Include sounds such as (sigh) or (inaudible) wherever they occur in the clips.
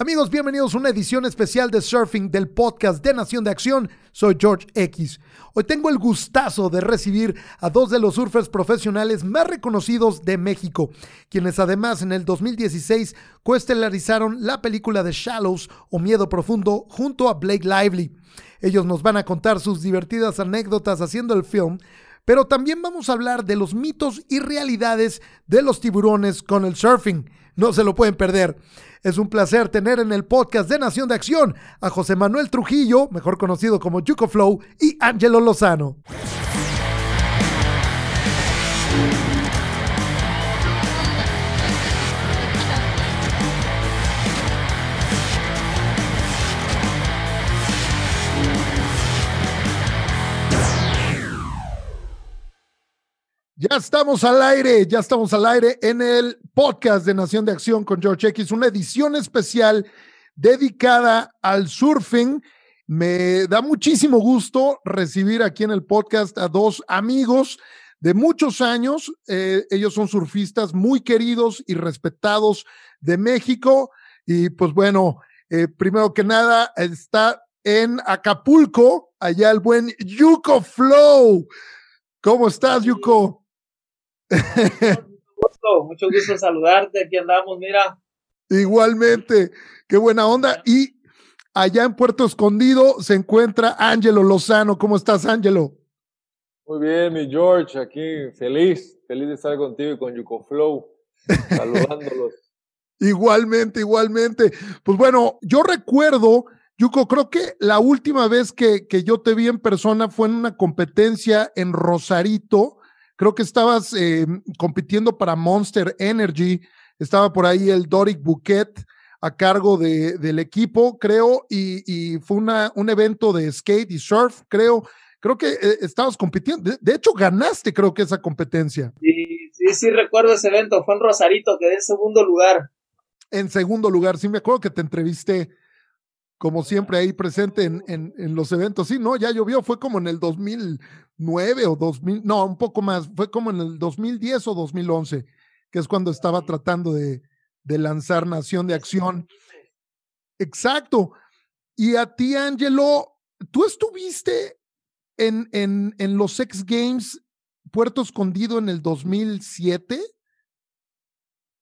Amigos, bienvenidos a una edición especial de Surfing del podcast de Nación de Acción. Soy George X. Hoy tengo el gustazo de recibir a dos de los surfers profesionales más reconocidos de México, quienes además en el 2016 coestelarizaron la película de Shallows o Miedo Profundo junto a Blake Lively. Ellos nos van a contar sus divertidas anécdotas haciendo el film, pero también vamos a hablar de los mitos y realidades de los tiburones con el surfing. No se lo pueden perder. Es un placer tener en el podcast de Nación de Acción a José Manuel Trujillo, mejor conocido como Yuko Flow, y Angelo Lozano. Ya estamos al aire, ya estamos al aire en el podcast de Nación de Acción con George X, una edición especial dedicada al surfing. Me da muchísimo gusto recibir aquí en el podcast a dos amigos de muchos años. Eh, ellos son surfistas muy queridos y respetados de México. Y pues bueno, eh, primero que nada está en Acapulco, allá el buen Yuko Flow. ¿Cómo estás, Yuko? Mucho gusto, mucho gusto saludarte, aquí andamos, mira. Igualmente, qué buena onda. Y allá en Puerto Escondido se encuentra Ángelo Lozano. ¿Cómo estás, Ángelo? Muy bien, mi George, aquí feliz, feliz de estar contigo y con Yuko Flow, (laughs) saludándolos. igualmente, igualmente. Pues bueno, yo recuerdo, Yuko, creo que la última vez que, que yo te vi en persona fue en una competencia en Rosarito Creo que estabas eh, compitiendo para Monster Energy. Estaba por ahí el Doric Bouquet a cargo de, del equipo, creo, y, fue una, un evento de skate y surf, creo. Creo que eh, estabas compitiendo. De, hecho, ganaste, creo que esa competencia. Sí, sí, sí, recuerdo ese evento. Fue en Rosarito, quedé en segundo lugar. En segundo lugar, sí, me acuerdo que te entrevisté como siempre ahí presente en, en, en, los eventos. Sí, no, ya llovió, fue como en el 2000, 9 o 2000, no, un poco más, fue como en el 2010 o 2011, que es cuando estaba tratando de, de lanzar Nación de Acción. Exacto. Y a ti, Angelo, tú estuviste en, en, en los X Games Puerto Escondido en el 2007.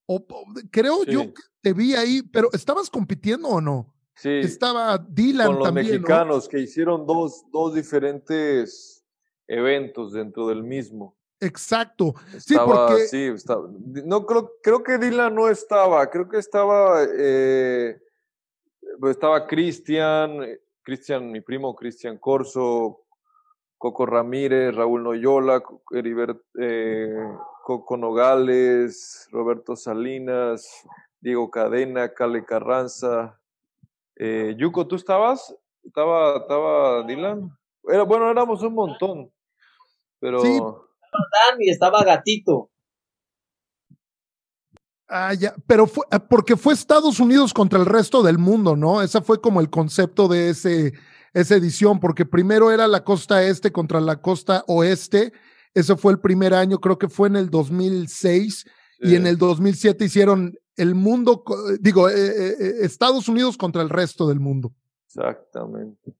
O, creo yo que te vi ahí, pero ¿estabas compitiendo o no? Sí. Estaba Dylan con los también. mexicanos que hicieron dos, dos diferentes eventos dentro del mismo. Exacto. sí, porque... sí, estaba. No creo, creo que Dylan no estaba, creo que estaba, eh, pues estaba Cristian, eh, Cristian, mi primo Cristian Corso, Coco Ramírez, Raúl Noyola, Heribert, eh, Coco Nogales, Roberto Salinas, Diego Cadena, Cale Carranza. Eh, Yuko, ¿tú estabas? ¿Estaba, estaba Dylan? Era, bueno, éramos un montón. Pero. Sí. Estaba y estaba Gatito. Ah, ya, pero fue, ah, porque fue Estados Unidos contra el resto del mundo, ¿no? Ese fue como el concepto de ese, esa edición, porque primero era la costa este contra la costa oeste. Ese fue el primer año, creo que fue en el 2006, y en el 2007 hicieron el mundo, digo, eh, eh, eh, Estados Unidos contra el resto del mundo. Exactamente.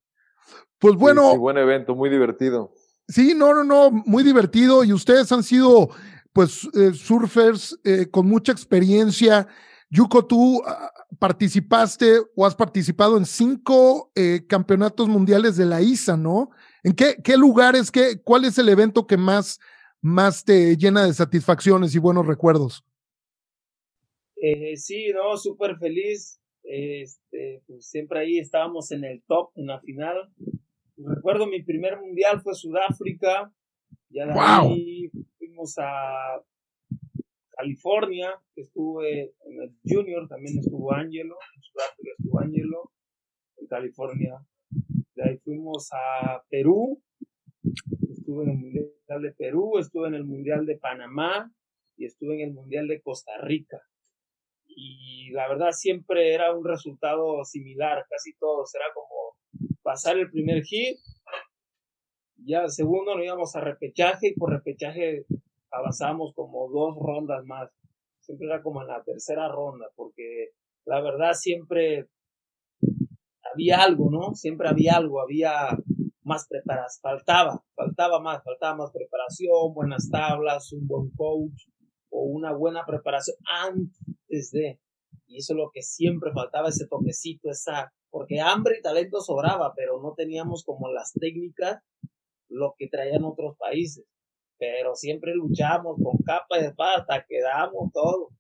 Pues bueno. sí, buen evento, muy divertido. Sí, no, no, no, muy divertido y ustedes han sido pues eh, surfers eh, con mucha experiencia. Yuko, tú ah, participaste o has participado en cinco eh, campeonatos mundiales de la ISA, ¿no? ¿En qué, qué lugares, qué, cuál es el evento que más, más te llena de satisfacciones y buenos recuerdos? sí, no, súper feliz. Este, pues siempre ahí estábamos en el top, en la final. Recuerdo mi primer mundial fue Sudáfrica, ya de ahí fuimos a California, que estuve en el Junior, también estuvo Angelo, en Sudáfrica estuvo Angelo, en California. De ahí fuimos a Perú, estuve en el Mundial de Perú, estuve en el Mundial de Panamá y estuve en el Mundial de Costa Rica. Y la verdad siempre era un resultado similar, casi todos, era como pasar el primer hit, ya el segundo nos íbamos a repechaje y por repechaje avanzamos como dos rondas más. Siempre era como en la tercera ronda, porque la verdad siempre había algo, ¿no? Siempre había algo, había más preparación, faltaba, faltaba más, faltaba más preparación, buenas tablas, un buen coach o una buena preparación antes de. Y eso es lo que siempre faltaba, ese toquecito, esa, porque hambre y talento sobraba, pero no teníamos como las técnicas, lo que traían otros países. Pero siempre luchamos con capa de espada hasta que damos todo.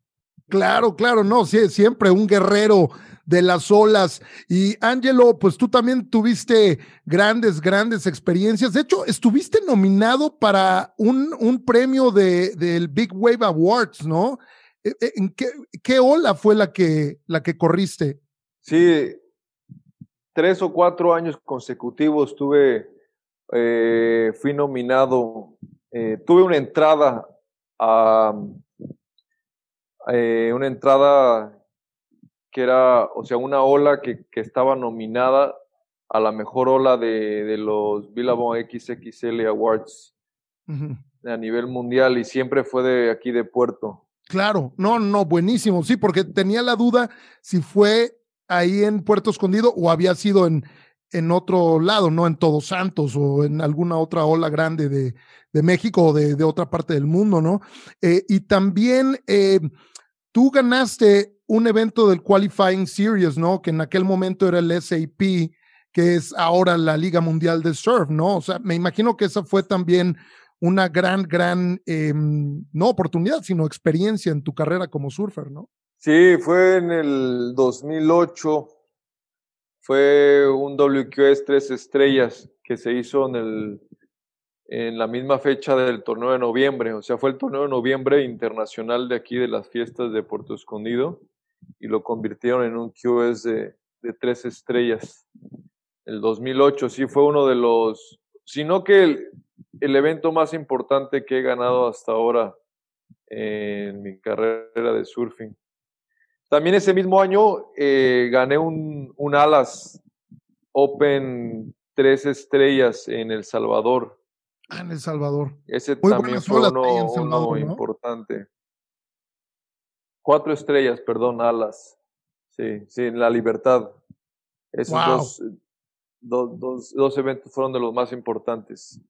Claro, claro, no, sí, siempre un guerrero de las olas. Y Angelo, pues tú también tuviste grandes, grandes experiencias. De hecho, estuviste nominado para un, un premio de, del Big Wave Awards, ¿no? E, e, ¿En qué, qué, ola fue la que, la que corriste? Sí, tres o cuatro años consecutivos tuve, eh, fui nominado, eh, tuve una entrada a eh, una entrada que era, o sea, una ola que, que estaba nominada a la mejor ola de, de los Billabong XXL Awards a nivel mundial y siempre fue de aquí de Puerto. Claro, no, no, buenísimo, sí, porque tenía la duda si fue ahí en Puerto Escondido o había sido en, en otro lado, no en Todos Santos o en alguna otra ola grande de, de México o de, de, otra parte del mundo, ¿no? Eh, y también eh, Tú ganaste un evento del Qualifying Series, ¿no? Que en aquel momento era el SAP, que es ahora la Liga Mundial de Surf, ¿no? O sea, me imagino que esa fue también una gran, gran, eh, no oportunidad, sino experiencia en tu carrera como surfer, ¿no? Sí, fue en el 2008. Fue un WQS tres estrellas que se hizo en el en la misma fecha del torneo de noviembre, o sea, fue el torneo de noviembre internacional de aquí de las fiestas de Puerto Escondido y lo convirtieron en un QS de, de tres estrellas. El 2008 sí fue uno de los, sino que el, el evento más importante que he ganado hasta ahora en mi carrera de surfing. También ese mismo año eh, gané un, un Alas Open tres estrellas en El Salvador. Ah, en El Salvador. Ese Muy también fue uno, Salvador, uno ¿no? importante. Cuatro estrellas, perdón, alas. Sí, sí, en la libertad. Esos wow. dos, dos, dos, dos, eventos fueron de los más importantes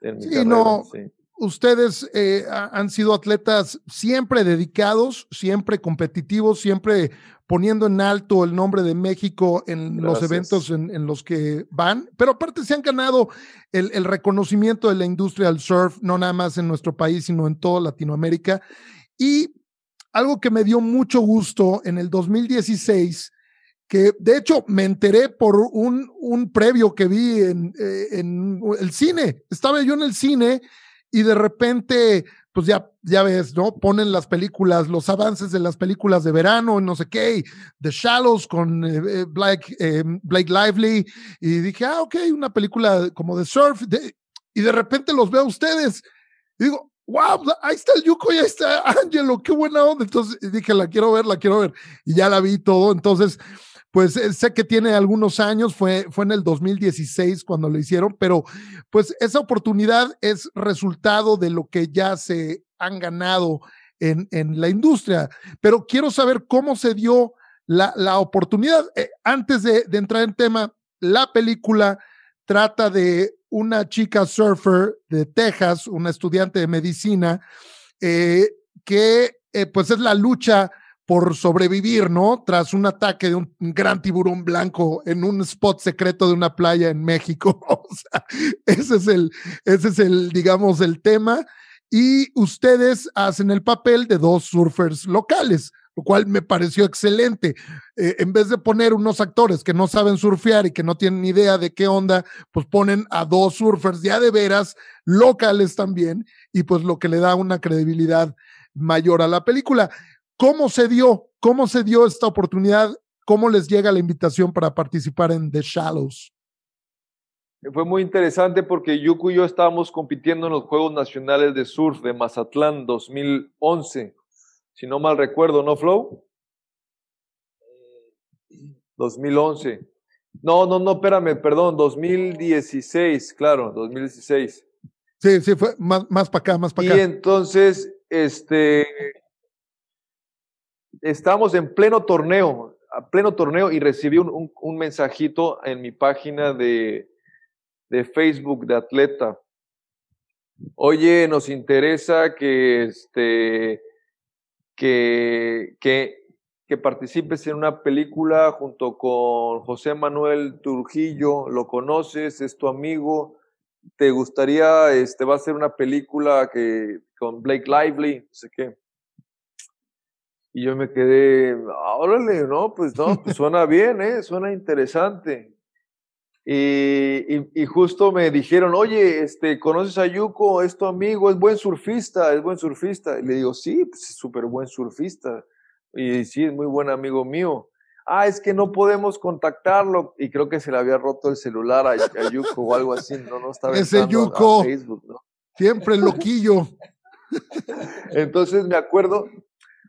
en mi sí, carrera. No, sí ustedes eh, han sido atletas siempre dedicados, siempre competitivos, siempre poniendo en alto el nombre de México en Gracias. los eventos en, en, los que van, pero aparte se han ganado el, el, reconocimiento de la industria del surf, no nada más en nuestro país, sino en toda Latinoamérica. Y algo que me dio mucho gusto en el 2016, que de hecho me enteré por un, un previo que vi en, eh, en el cine, estaba yo en el cine y de repente, pues ya, ya ves, ¿no? Ponen las películas, los avances de las películas de verano, no sé qué, The Shallows con eh, Blake, eh, Blake Lively, y dije, ah, ok, una película como de surf, de, y de repente los veo a ustedes, y digo, wow, ahí está el Yuko, y ahí está Angelo, qué buena onda. Entonces dije, la quiero ver, la quiero ver, y ya la vi todo, entonces pues eh, sé que tiene algunos años, fue, fue en el 2016 cuando lo hicieron, pero pues esa oportunidad es resultado de lo que ya se han ganado en, en la industria. Pero quiero saber cómo se dio la, la oportunidad. Eh, antes de, entrar en tema, la película trata de una chica surfer de Texas, una estudiante de medicina, eh, que pues es la lucha por sobrevivir, ¿no? Tras un ataque de un gran tiburón blanco en un spot secreto de una playa en México. (laughs) o sea, ese es el, ese es el, digamos, el tema. Y ustedes hacen el papel de dos surfers locales, lo cual me pareció excelente. Eh, en vez de poner unos actores que no saben surfear y que no tienen idea de qué onda, pues ponen a dos surfers ya de veras, locales también, y pues lo que le da una credibilidad mayor a la película. ¿Cómo se dio? ¿Cómo se dio esta oportunidad? ¿Cómo les llega la invitación para participar en The Shallows? Fue muy interesante porque Yuku y yo estábamos compitiendo en los Juegos Nacionales de Surf de Mazatlán 2011. Si no mal recuerdo, ¿no, Flow? 2011. No, no, no, espérame, perdón, 2016, claro, 2016. Sí, sí, fue más, más para acá, más para acá. Y entonces, este, estábamos en pleno torneo. pleno torneo y recibí un, un, mensajito en mi página de, de, Facebook de atleta. Oye, nos interesa que, este, que, que, que participes en una película junto con José Manuel Trujillo, lo conoces, es tu amigo, te gustaría, este, va a ser una película que, con Blake Lively, no sé qué. Y yo me quedé, órale, no, pues no, pues (laughs) suena bien, ¿eh? Suena interesante. Y, y, justo me dijeron, oye, este, ¿conoces a Yuko? Es tu amigo, es buen surfista, es buen surfista. Y le digo, sí, pues es súper buen surfista. Y sí, es muy buen amigo mío. Ah, es que no podemos contactarlo. Y creo que se le había roto el celular a, Yuko o algo así. No, no estaba Ese Yuko. Facebook, ¿no? Siempre loquillo. (laughs) Entonces me acuerdo,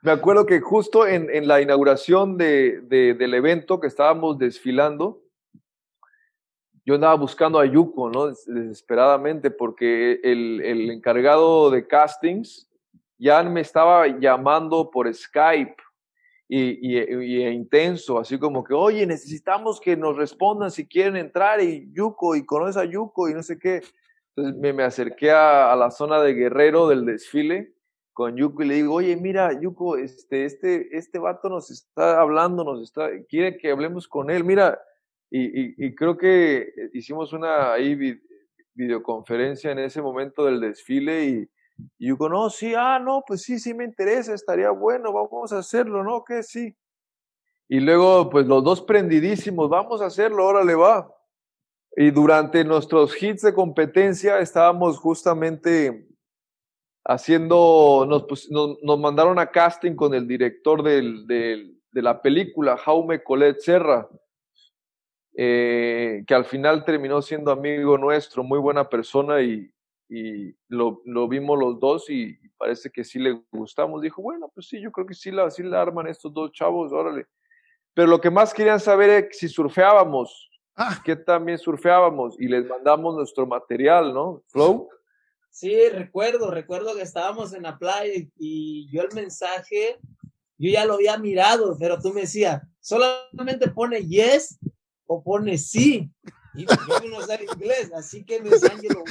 me acuerdo que justo en, la inauguración de, de, del evento que estábamos desfilando, yo andaba buscando a Yuko, ¿no? Desesperadamente, porque el, encargado de castings ya me estaba llamando por Skype y, y, e intenso, así como que, oye, necesitamos que nos respondan si quieren entrar y Yuko y conoces a Yuko y no sé qué. Entonces me, acerqué a, la zona de Guerrero del desfile con Yuko y le digo, oye, mira, Yuko, este, este, este vato nos está hablando, nos está, quiere que hablemos con él, mira, y, creo que hicimos una ahí videoconferencia en ese momento del desfile y, y Yuko, no, sí, ah, no, pues sí, sí me interesa, estaría bueno, vamos a hacerlo, ¿no? Que sí. Y luego, pues los dos prendidísimos, vamos a hacerlo, órale, va. Y durante nuestros hits de competencia estábamos justamente haciendo, nos, pues, nos, nos, mandaron a casting con el director del, del, de la película, Jaume Colet Serra, eh, que al final terminó siendo amigo nuestro, muy buena persona y, y lo, lo, vimos los dos y parece que sí le gustamos. Dijo, bueno, pues sí, yo creo que sí la, sí la arman estos dos chavos, órale. Pero lo que más querían saber es si surfeábamos, ah. que también surfeábamos y les mandamos nuestro material, ¿no? Flow. Sí, recuerdo, recuerdo que estábamos en la playa y yo el mensaje, yo ya lo había mirado, pero tú me decías, solamente pone yes o pone sí. Y yo no sé inglés, así que me dice Ángelo,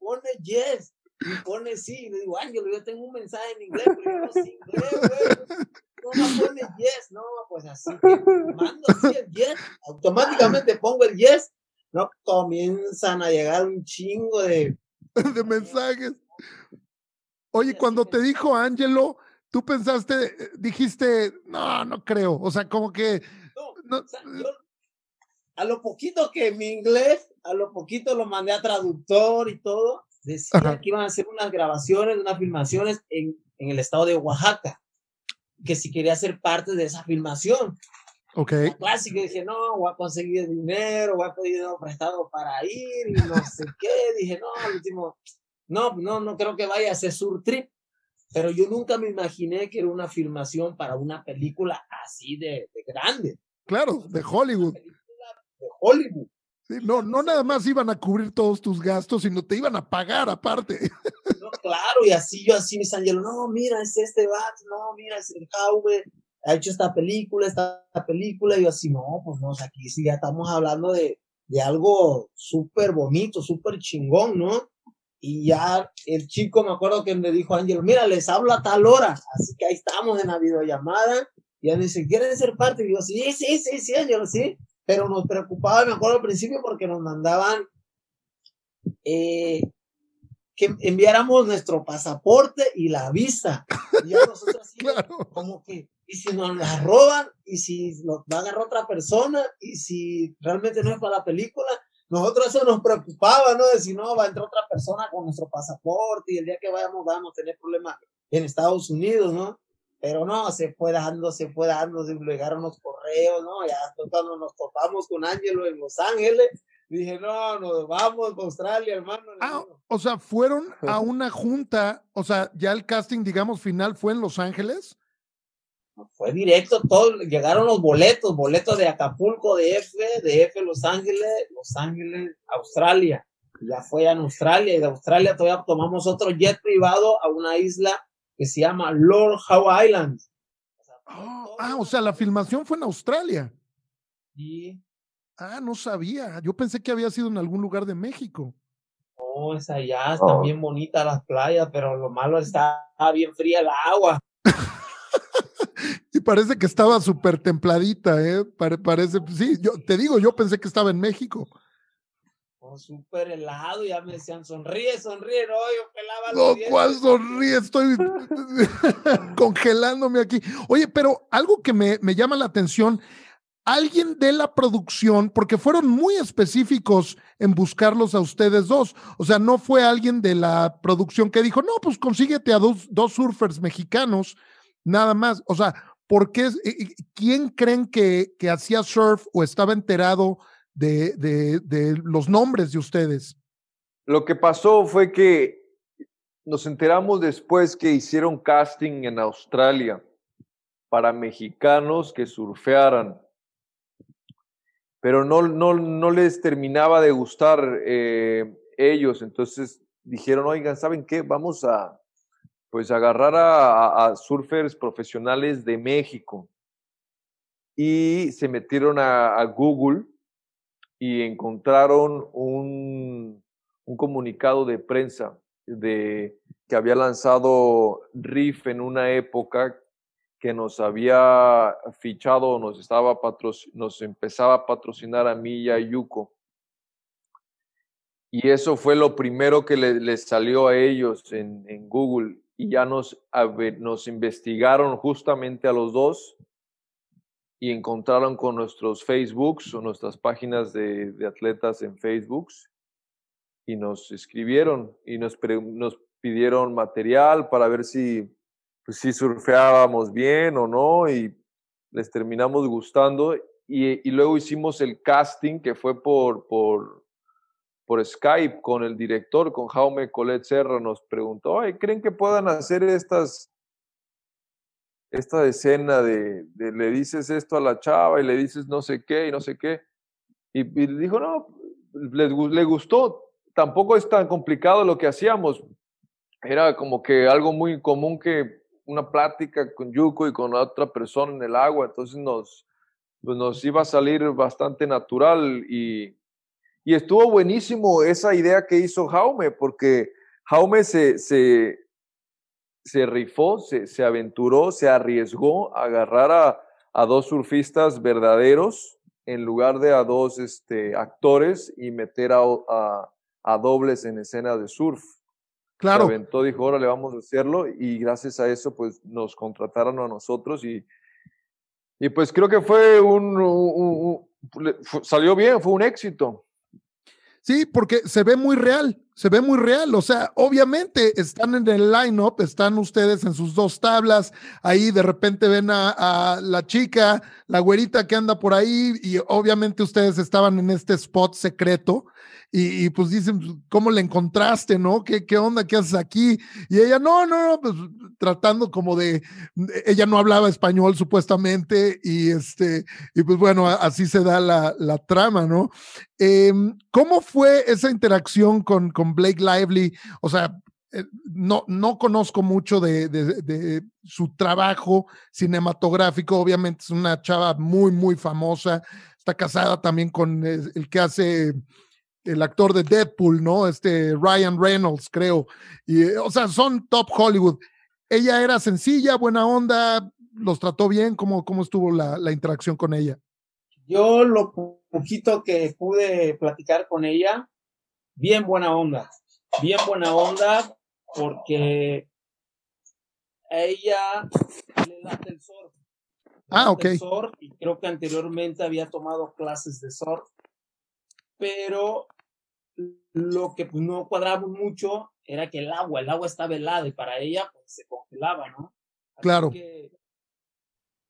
pone yes y pone sí. Y le digo, Ángelo, yo tengo un mensaje en inglés, pero yo no sé inglés, güey. No, pone yes, no, pues así que mando así el yes, automáticamente pongo el yes, no comienzan a llegar un chingo de (laughs) de mensajes. Oye, cuando te dijo Angelo, tú pensaste, dijiste, no, no creo. O sea, como que. No, a lo poquito que mi inglés, a lo poquito lo mandé a traductor y todo, decía que iban a hacer unas grabaciones, unas filmaciones en, en el estado de Oaxaca, que si quería ser parte de esa filmación. Ok. Clásico, dije, no, voy a conseguir dinero, voy a pedir prestado para ir y no sé qué. Dije, no, al último, no, no, no creo que vaya a ser sur trip. Pero yo nunca me imaginé que era una filmación para una película así de, de grande. Claro, de Hollywood. De Hollywood. Sí, no, no nada más iban a cubrir todos tus gastos, sino te iban a pagar aparte. No, claro, y así yo así mis ángeles, no, mira, es este bat, no, mira, es el Jaume, ha hecho esta película, esta película, y yo así, no, pues no, aquí sí ya estamos hablando de, de algo súper bonito, súper chingón, ¿no? Y ya el chico, me acuerdo que me dijo Ángel, mira, les hablo a tal hora, así que ahí estamos en la videollamada, y ya me dice, ¿quieren ser parte? Y yo, sí, sí, sí, sí, Ángel, sí, pero nos preocupaba, me acuerdo al principio, porque nos mandaban eh, que enviáramos nuestro pasaporte y la visa. Y ya nosotros así, (laughs) claro. como que, y si nos la roban, y si nos va a agarrar otra persona, y si realmente no es para la película, nosotros eso nos preocupaba, ¿no? De si no, va a entrar otra persona con nuestro pasaporte y el día que vayamos vamos a tener problemas en Estados Unidos, ¿no? Pero no, se fue dando, se fue dando, se llegaron los correos, ¿no? Ya cuando nos topamos con Ángelo en Los Ángeles, dije, no, nos vamos a Australia, hermano. Ah, o sea, fueron a (laughs) una junta, o sea, ya el casting, digamos, final fue en Los Ángeles fue directo, todo, llegaron los boletos, boletos de Acapulco, de F, de F Los Ángeles, Los Ángeles, Australia. Ya fue en Australia y de Australia todavía tomamos otro jet privado a una isla que se llama Lord Howe Island. O sea, Oh, ah, o sea, la filmación fue en Australia. Sí. Ah, no sabía. Yo pensé que había sido en algún lugar de México. No, es allá, están bien bonitas las playas, pero lo malo está bien fría el agua. Y parece que estaba súper templadita, ¿eh? parece, sí, yo te digo, yo pensé que estaba en México. Oh, súper helado, ya me decían, sonríe, sonríe, no, yo pelaba los No, ¿cuál sonríe? Estoy (laughs) congelándome aquí. Oye, pero algo que me, me llama la atención, alguien de la producción, porque fueron muy específicos en buscarlos a ustedes dos. O sea, no fue alguien de la producción que dijo, no, pues consíguete a dos, dos surfers mexicanos, nada más. O sea, ¿por qué? ¿Quién creen que, hacía surf o estaba enterado de, los nombres de ustedes? Lo que pasó fue que nos enteramos después que hicieron casting en Australia para mexicanos que surfearan, pero no les terminaba de gustar eh, ellos, entonces dijeron, oigan, ¿saben qué? Vamos a pues agarrar a surfers profesionales de México y se metieron a, Google y encontraron un, un, comunicado de prensa de que había lanzado Riff en una época que nos había fichado, nos estaba nos empezaba a patrocinar a mí y a Yuko. Y eso fue lo primero que les salió a ellos en, en Google. Y ya nos, nos investigaron justamente a los dos y encontraron con nuestros Facebooks o nuestras páginas de, atletas en Facebooks y nos escribieron y nos, nos pidieron material para ver si, pues, si surfeábamos bien o no y les terminamos gustando y, y, luego hicimos el casting que fue por, por, por Skype con el director, con Jaume Colet Serra, nos preguntó, ¿creen que puedan hacer estas esta escena de, le dices esto a la chava y le dices no sé qué y no sé qué. Y, le dijo, no, le, le, gustó. Tampoco es tan complicado lo que hacíamos. Era como que algo muy común que una plática con Yuko y con otra persona en el agua. Entonces nos, pues nos iba a salir bastante natural y, y estuvo buenísimo esa idea que hizo Jaume, porque Jaume se, se, se rifó, se, se aventuró, se arriesgó a agarrar a, a, dos surfistas verdaderos en lugar de a dos este, actores y meter a, a, dobles en escena de surf. Claro. Se aventó, dijo, ahora le vamos a hacerlo y gracias a eso pues nos contrataron a nosotros y, y pues creo que fue un salió bien, fue un éxito. Sí, porque se ve muy real, se ve muy real. O sea, obviamente están en el line-up, están ustedes en sus dos tablas, ahí de repente ven a, la chica, la güerita que anda por ahí, y obviamente ustedes estaban en este spot secreto y, pues dicen, pues, ¿cómo le encontraste, no? ¿Qué, ¿Qué onda? ¿Qué haces aquí? Y ella, no, no, no, pues tratando como de, ella no hablaba español supuestamente y este, y pues bueno, así se da la, trama, ¿no? Em, ¿Cómo fue esa interacción con Blake Lively? O sea, eh, no, no conozco mucho de, su trabajo cinematográfico. Obviamente es una chava muy, muy famosa. Está casada también con el que hace el actor de Deadpool, ¿no? Este Ryan Reynolds, creo. Y, o sea, son top Hollywood. Ella era sencilla, buena onda, los trató bien. ¿Cómo, cómo estuvo la, la interacción con ella? Yo lo poquito que pude platicar con ella, bien buena onda, bien buena onda, porque a ella le late el surf. Ah, ok. y creo que anteriormente había tomado clases de surf pero lo que pues, no cuadrábamos mucho era que el agua, el agua estaba helada y para ella pues, se congelaba, ¿no? claro.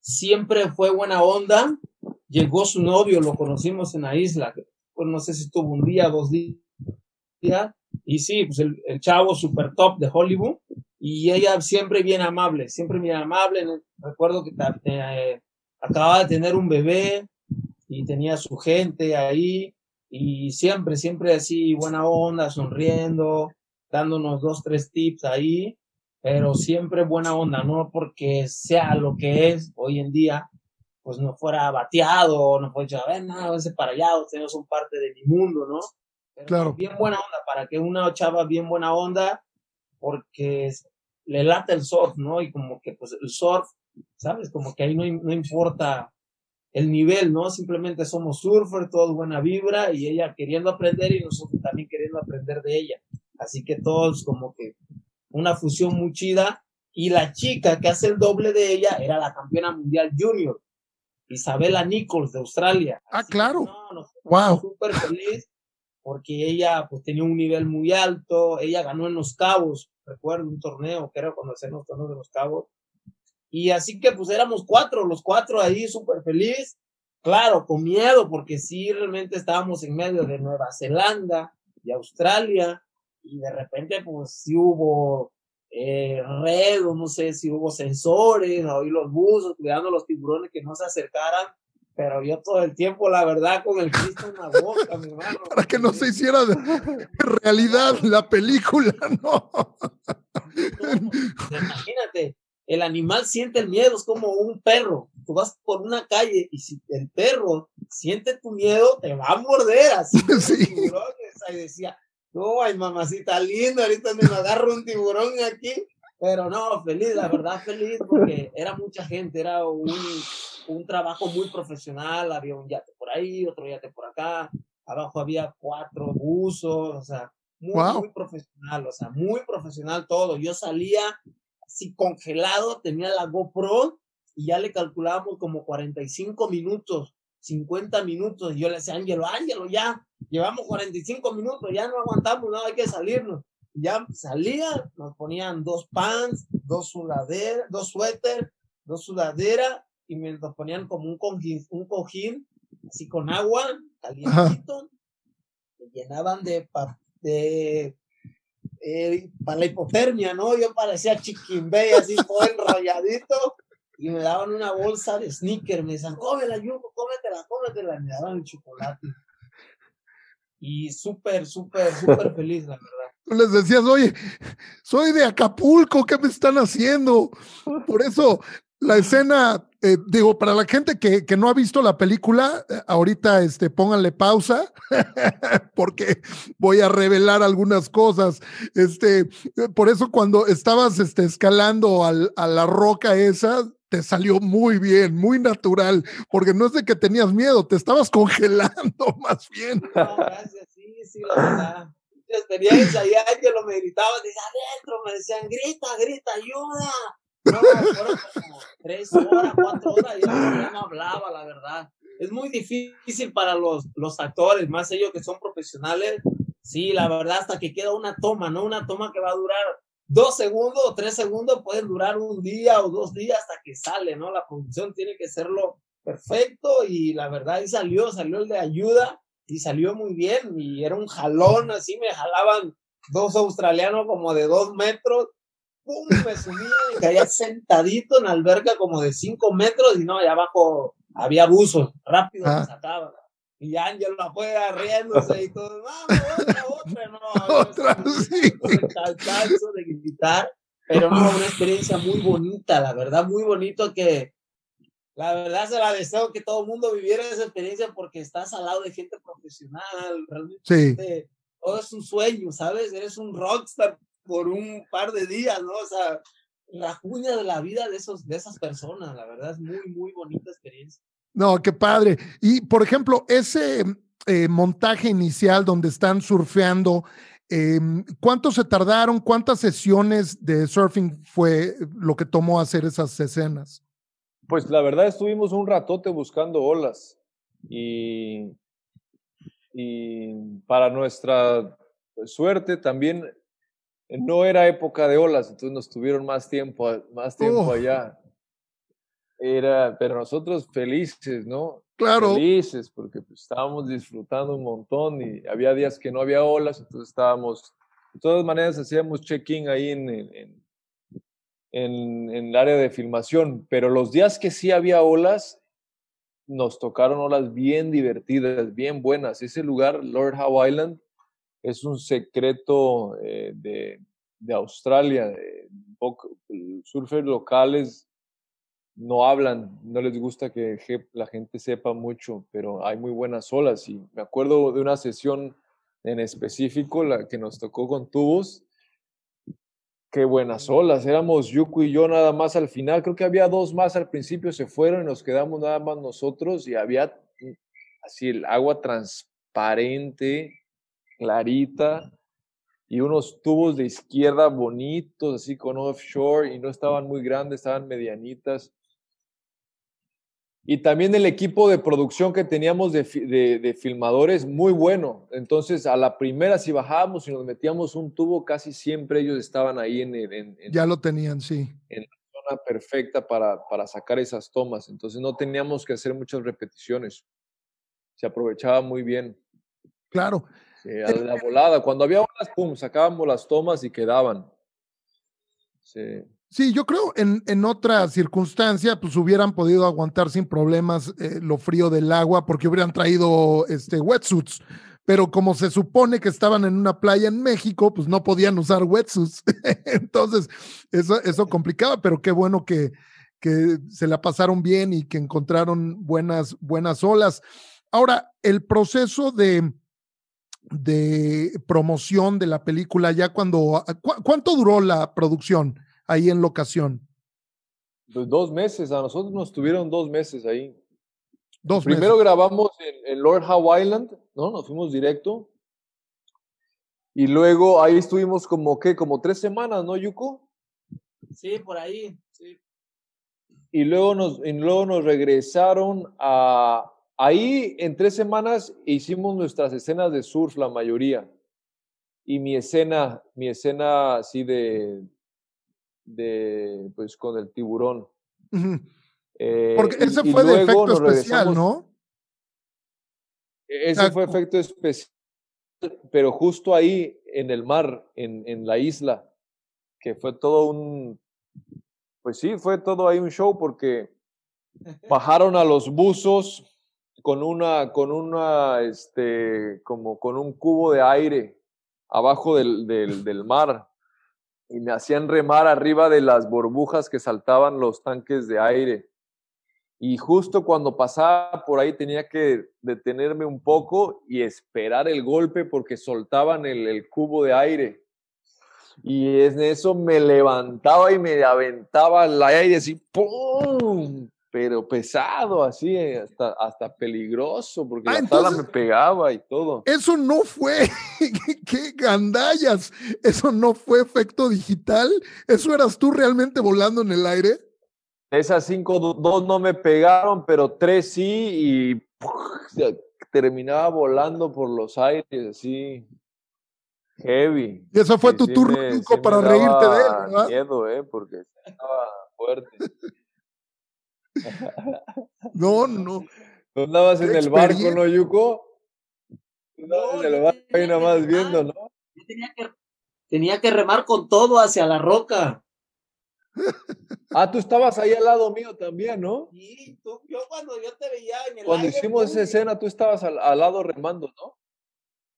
siempre fue buena onda. Llegó su novio, lo conocimos en la isla, pues no sé si estuvo un día, dos días. Y sí, pues el, chavo super top de Hollywood. Y ella siempre bien amable, siempre bien amable. Recuerdo que eh, acababa de tener un bebé y tenía su gente ahí y siempre, siempre así, buena onda, sonriendo, dándonos dos, tres tips ahí. pero siempre buena onda, no porque sea lo que es hoy en día, pues no fuera bateado, no fuera dicho, a ver, no, ese para allá, ustedes son parte de mi mundo, ¿no? Claro. Bien buena onda, para que una chava bien buena onda, porque le late el surf, ¿no? Y como que pues el surf, ¿sabes? Como que ahí no, no importa el nivel, ¿no? Simplemente somos surfer, todos buena vibra y ella queriendo aprender y nosotros también queriendo aprender de ella. Así que todos como que una fusión muy chida. Y la chica que hace el doble de ella era la campeona mundial junior, Isabela Nichols de Australia. Ah, claro. no, wow. Súper feliz porque ella pues tenía un nivel muy alto. Ella ganó en Los Cabos, recuerdo un torneo era cuando hacían los torneos de Los Cabos. Y así que pues éramos cuatro, los cuatro ahí súper feliz. Claro, con miedo, porque sí, realmente estábamos en medio de Nueva Zelanda y Australia y de repente pues sí hubo eh, no sé si hubo sensores, oí los buzos cuidando los tiburones que no se acercaran, pero yo todo el tiempo, la verdad, con el Cristo en la boca, mi hermano. (laughs) Para que no se hiciera de, (laughs) realidad la película, (laughs) ¿no? Imagínate, el animal siente el miedo, es como un perro. Tú vas por una calle y si el perro siente tu miedo, te va a morder así. Sí. y decía, no, ay, mamacita linda, ahorita me agarro un tiburón aquí. Pero no, feliz, la verdad, feliz, porque era mucha gente, era un, un trabajo muy profesional, había un yate por ahí, otro yate por acá, abajo había cuatro buzos, o sea, muy, muy profesional, o sea, muy profesional todo. Yo salía así congelado, tenía la GoPro y ya le calculábamos como 45 minutos 50 minutos. Y yo le decía, Ángelo, Ángelo, ya, llevamos 45 minutos, ya no aguantamos, no, hay que salirnos. Ya salía, nos ponían dos pants, dos sudaderas, dos suéter, dos sudaderas, y me nos ponían como un cojín, un cojín, así con agua, calientito, me llenaban de, de eh, para la hipotermia, ¿no? Yo parecía chiquimbey, así todo enrolladito, y me daban una bolsa de sneaker, me decían, cómela, Yuko, cómetela, cómetela, y me daban el chocolate. Y súper, súper, súper feliz, la verdad. Tú les decías, oye, soy de Acapulco, ¿qué me están haciendo? Por (laughs) eso la escena, eh, digo, para la gente que, que, no ha visto la película, eh, ahorita este, pónganle pausa, (laughs) porque voy a revelar algunas cosas. Este, por eso cuando estabas este, escalando al, a la roca esa, te salió muy bien, muy natural, porque no es de que tenías miedo, te estabas (laughs) congelando más bien. No, gracias, sí, sí, la verdad. Mucha experiencia, ya que lo me gritaban desde adentro, me decían, grita, grita, ayuda. Como tres horas, cuatro horas, y ya no hablaba, la verdad. Es muy difícil para los, los actores, más ellos que son profesionales. Sí, la verdad, hasta que queda una toma, ¿no? Una toma que va a durar dos segundos o tres segundos pueden durar un día o dos días hasta que sale, ¿no? La producción tiene que serlo perfecto y la verdad ahí salió, salió el de ayuda y salió muy bien y era un jalón, así me jalaban dos australianos como de dos metros, pum, me subía y caía sentadito en alberca como de cinco metros y no, allá abajo había buzos, rápido me sacaban. Y Ángel la fue riéndose y todo, vamos, otra, otra, no. (laughs) Otra, sí. de gritar, pero no, una experiencia muy bonita, la verdad, muy bonito que, la verdad se la deseo que todo el mundo viviera esa experiencia porque estás al lado de gente profesional, realmente. Sí. Todo es un sueño, ¿sabes? Eres un rockstar por un par de días, ¿no? O sea, la cuña de la vida de, esos, de esas personas, la verdad es muy, muy bonita experiencia. No, qué padre. Y por ejemplo, ese eh, montaje inicial donde están surfeando, em, ¿cuánto se tardaron? ¿Cuántas sesiones de surfing fue lo que tomó hacer esas escenas? Pues la verdad estuvimos un ratote buscando olas y, y para nuestra suerte también no era época de olas, entonces nos tuvieron más tiempo, más tiempo oh. allá. Era, pero nosotros felices, ¿no? Claro. Felices, porque pues, estábamos disfrutando un montón y había días que no había olas, entonces estábamos, de todas maneras hacíamos check-in ahí en, en, en, en, el área de filmación, pero los días que sí había olas, nos tocaron olas bien divertidas, bien buenas. Ese lugar, Lord Howe Island, es un secreto eh, de, de, Australia, surfers locales no hablan, no les gusta que la gente sepa mucho, pero hay muy buenas olas. Y me acuerdo de una sesión en específico, la que nos tocó con tubos. Qué buenas olas, éramos Yuku y yo nada más al final, creo que había dos más al principio, se fueron y nos quedamos nada más nosotros y había así el agua transparente, clarita, y unos tubos de izquierda bonitos, así con offshore, y no estaban muy grandes, estaban medianitas. Y también el equipo de producción que teníamos de, de, filmadores, muy bueno. Entonces, a la primera, si bajábamos y nos metíamos un tubo, casi siempre ellos estaban ahí en... en, ya lo tenían, sí. En la zona perfecta para, para sacar esas tomas. Entonces, no teníamos que hacer muchas repeticiones. Se aprovechaba muy bien. Claro. a la volada. Cuando había unas, pum, sacábamos las tomas y quedaban. Sí. Sí, yo creo en, en otra circunstancia, pues hubieran podido aguantar sin problemas eh, lo frío del agua porque hubieran traído este, wetsuits. Pero como se supone que estaban en una playa en México, pues no podían usar wetsuits. (laughs) Entonces, eso, eso complicaba, pero qué bueno que, que se la pasaron bien y que encontraron buenas, buenas olas. Ahora, el proceso de, de promoción de la película, ya cuando, ¿cuánto duró la producción? Ahí en locación? Pues dos meses, a nosotros nos tuvieron dos meses ahí. Dos Primero grabamos en, Lord Howe Island, ¿no? Nos fuimos directo. Y luego ahí estuvimos como, ¿qué? Como tres semanas, ¿no, Yuko? Sí, por ahí, sí. Y luego nos, y luego nos regresaron a... Ahí en tres semanas hicimos nuestras escenas de surf, la mayoría. Y mi escena, mi escena así de, de, pues, con el tiburón. Eh, Porque ese fue de efecto especial, ¿no? E-, ese fue efecto especial, pero justo ahí en el mar, en, en la isla, que fue todo un, pues sí, fue todo ahí un show porque (laughs) bajaron a los buzos con una, con una, este, como con un cubo de aire abajo del, del, del mar y me hacían remar arriba de las burbujas que saltaban los tanques de aire. Y justo cuando pasaba por ahí tenía que detenerme un poco y esperar el golpe porque soltaban el, cubo de aire. Y en eso me levantaba y me aventaba al aire así, ¡pum! Pero pesado, así, eh, hasta, hasta peligroso, porque ah, la tabla me pegaba y todo. Eso no fue, (laughs) qué gandallas, eso no fue efecto digital, eso eras tú realmente volando en el aire. Esas cinco, dos no me pegaron, pero tres sí, y (laughs) terminaba volando por los aires, así, heavy. Y eso fue tu turno para reírte de él, ¿verdad? miedo, ¿eh? Porque estaba fuerte. (laughs) No, no. ¿No andabas en el barco, no, Yuko? No, en el barco ahí nada más viendo, ¿no? tenía que, tenía que remar con todo hacia la roca. (laughs) Ah, tú estabas ahí al lado mío también, ¿no? Sí, tú, yo cuando yo te veía en el Cuando hicimos esa escena, tú estabas al, al, lado remando, ¿no?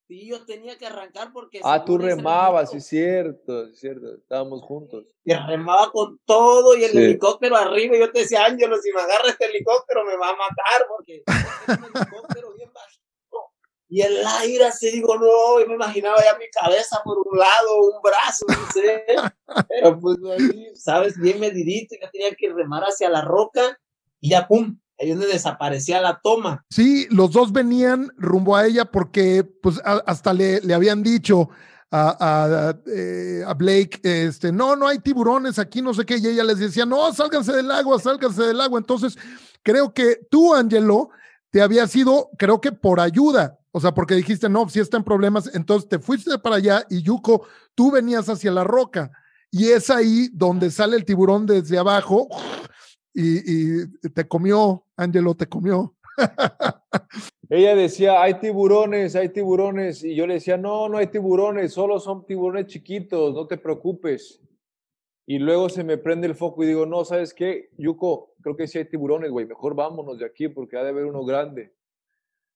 Sí, yo tenía que arrancar porque... Ah, tú remabas, sí, es cierto, es cierto, estábamos juntos. Y remaba con todo y el helicóptero arriba y yo te decía, Ángelo, si me agarra este helicóptero me va a matar porque es un helicóptero bien bajito. Y el aire así, digo, no, yo me imaginaba ya mi cabeza por un lado, un brazo, no sé. Pero pues ahí, sabes, bien medidito, yo tenía que remar hacia la roca y ya, pum, ahí donde desaparecía la toma. Sí, los dos venían rumbo a ella porque pues hasta le, le, habían dicho a, eh, a, Blake, este, no, no hay tiburones aquí, no sé qué, y ella les decía, no, sálganse del agua, sálganse del agua. Entonces, creo que tú, Angelo, te había sido, creo que por ayuda, o sea, porque dijiste, no, si está en problemas, entonces te fuiste para allá y Yuko, tú venías hacia la roca. Y es ahí donde sale el tiburón desde abajo y, te comió, Angelo, te comió. (laughs) Ella decía, hay tiburones, hay tiburones. Y yo le decía, no, no hay tiburones, solo son tiburones chiquitos, no te preocupes. Y luego se me prende el foco y digo, no, ¿sabes qué? Yuko, creo que sí hay tiburones, güey, mejor vámonos de aquí porque ha de haber uno grande.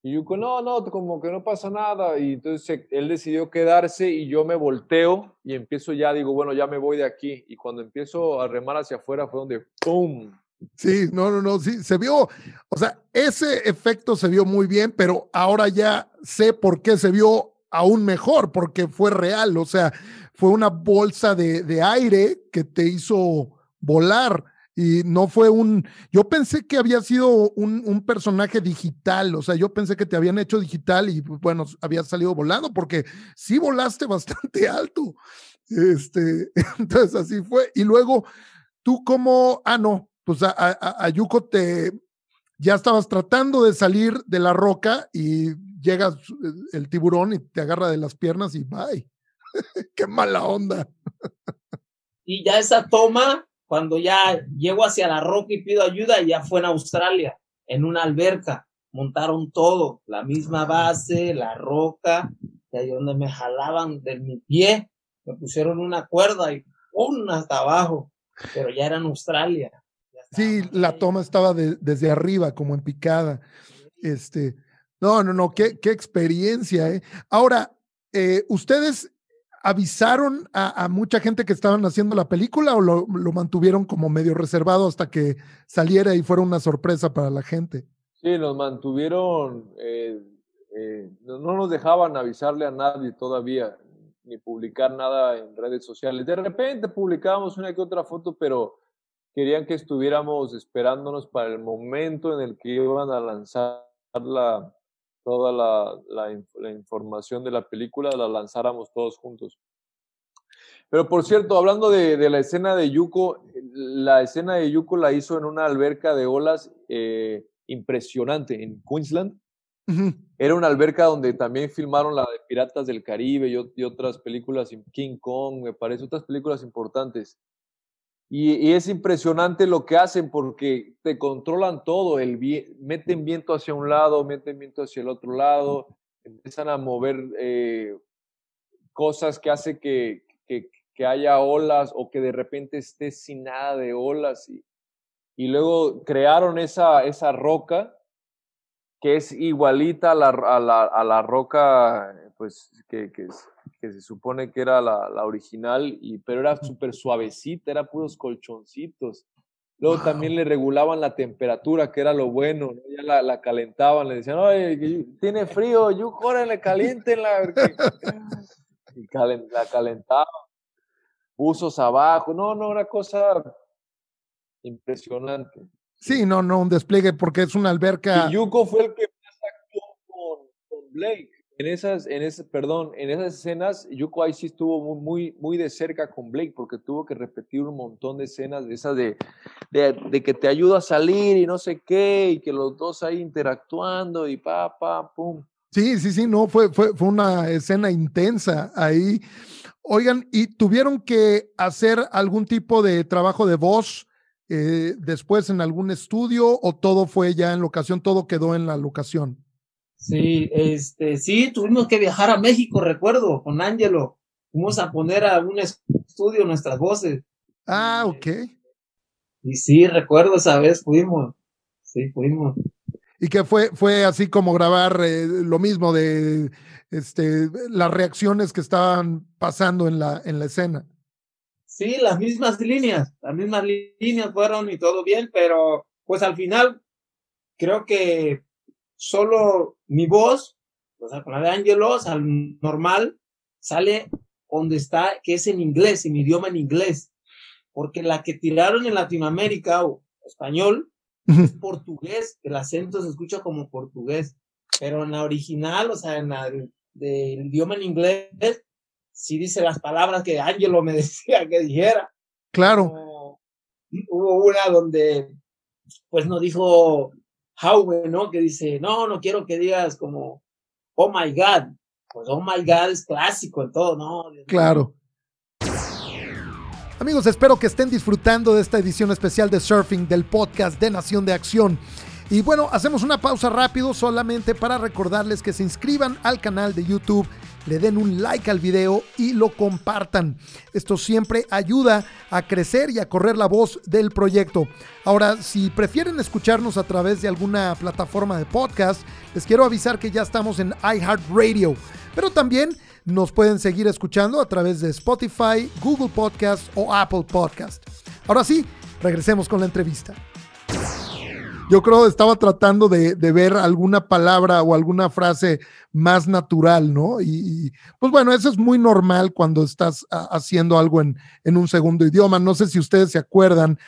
Y Yuko, no, no, como que no pasa nada. Y entonces él decidió quedarse y yo me volteo y empiezo ya, digo, bueno, ya me voy de aquí. Y cuando empiezo a remar hacia afuera fue donde, ¡pum! Sí, no, no, no, sí, se vio, o sea, ese efecto se vio muy bien, pero ahora ya sé por qué se vio aún mejor, porque fue real, o sea, fue una bolsa de, de aire que te hizo volar y no fue un, yo pensé que había sido un, un, personaje digital, o sea, yo pensé que te habían hecho digital y bueno, había salido volando porque sí volaste (laughs) bastante alto. Este, (laughs) entonces así fue. Y luego, tú como, ah, no, pues a, a, a Yuko te, ya estabas tratando de salir de la roca y llega el tiburón y te agarra de las piernas y bye. (laughs) Qué mala onda. Y ya esa toma cuando ya llego hacia la roca y pido ayuda, ya fue en Australia, en una alberca. Montaron todo, la misma base, la roca, y ahí donde me jalaban de mi pie, me pusieron una cuerda y ¡pum! hasta abajo. Pero ya era en Australia. Sí, la toma estaba de, desde arriba, como en picada. Este, no, no, no, qué, qué experiencia, ¿eh? Ahora, eh, ustedes avisaron a, a, mucha gente que estaban haciendo la película o lo, lo, mantuvieron como medio reservado hasta que saliera y fuera una sorpresa para la gente? Sí, nos mantuvieron, eh, eh, no, no nos dejaban avisarle a nadie todavía, ni publicar nada en redes sociales. De repente publicábamos una que otra foto, pero querían que estuviéramos esperándonos para el momento en el que iban a lanzar la, toda la, la, la, información de la película la lanzáramos todos juntos. Pero por cierto, hablando de, de, la escena de Yuko, la escena de Yuko la hizo en una alberca de olas eh, impresionante en Queensland. Uh -huh. Era una alberca donde también filmaron la de Piratas del Caribe y, y otras películas, King Kong, me parece, otras películas importantes. Y, es impresionante lo que hacen porque te controlan todo, el meten viento hacia un lado, meten viento hacia el otro lado, empiezan a mover eh, cosas que hace que, que, que, haya olas o que de repente estés sin nada de olas. Y, y luego crearon esa, esa roca que es igualita a la, a la, a la roca pues, que, que es, que se supone que era la, la original, y, pero era súper suavecita, era puros colchoncitos. Luego wow. también le regulaban la temperatura, que era lo bueno, ¿no? ya la, la, calentaban, le decían, oye, tiene frío, yo córrele, caliéntenla. y calent, la calentaban, buzos abajo, no, no, una cosa impresionante. Sí, no, no, un despliegue porque es una alberca. Y Yuko fue el que más actuó con, con Blake en esas, en ese, perdón, en esas escenas, Yuko sí estuvo muy, muy, muy de cerca con Blake porque tuvo que repetir un montón de escenas de esas de, de, de, que te ayuda a salir y no sé qué, y que los dos ahí interactuando y pa, pa, pum. Sí, sí, sí, no, fue, fue, fue una escena intensa ahí. Oigan, ¿y tuvieron que hacer algún tipo de trabajo de voz eh, después en algún estudio o todo fue ya en locación, todo quedó en la locación? Sí, este, sí, tuvimos que viajar a México, recuerdo, con Ángelo. Fuimos a poner a un estudio nuestras voces. Ah, ok. Y sí, recuerdo esa vez fuimos. Sí, fuimos. Y que fue, fue así como grabar eh, lo mismo de este, las reacciones que estaban pasando en la, en la escena. Sí, las mismas líneas, las mismas líneas fueron y todo bien, pero pues al final creo que solo mi voz, o sea, con la de Ángelos, al normal, sale donde está, que es en inglés, en idioma en inglés. Porque la que tiraron en Latinoamérica o español es portugués, el acento se escucha como portugués. Pero en la original, o sea, en la del de, idioma en inglés, sí dice las palabras que Ángelo me (laughs) decía que dijera. Claro. Como, hubo una donde, pues no dijo Howe, ¿no? Que dice, no, no quiero que digas como, oh my God. Pues oh my God es clásico en todo, ¿no? Claro. Amigos, espero que estén disfrutando de esta edición especial de Surfing del podcast de Nación de Acción. Y bueno, hacemos una pausa rápido solamente para recordarles que se inscriban al canal de YouTube, le den un like al video y lo compartan. Esto siempre ayuda a crecer y a correr la voz del proyecto. Ahora, si prefieren escucharnos a través de alguna plataforma de podcast, les quiero avisar que ya estamos en iHeartRadio, pero también nos pueden seguir escuchando a través de Spotify, Google Podcast o Apple Podcast. Ahora sí, regresemos con la entrevista. Yo creo que estaba tratando de, ver alguna palabra o alguna frase más natural, ¿no? Y, pues bueno, eso es muy normal cuando estás haciendo algo en, un segundo idioma. No sé si ustedes se acuerdan,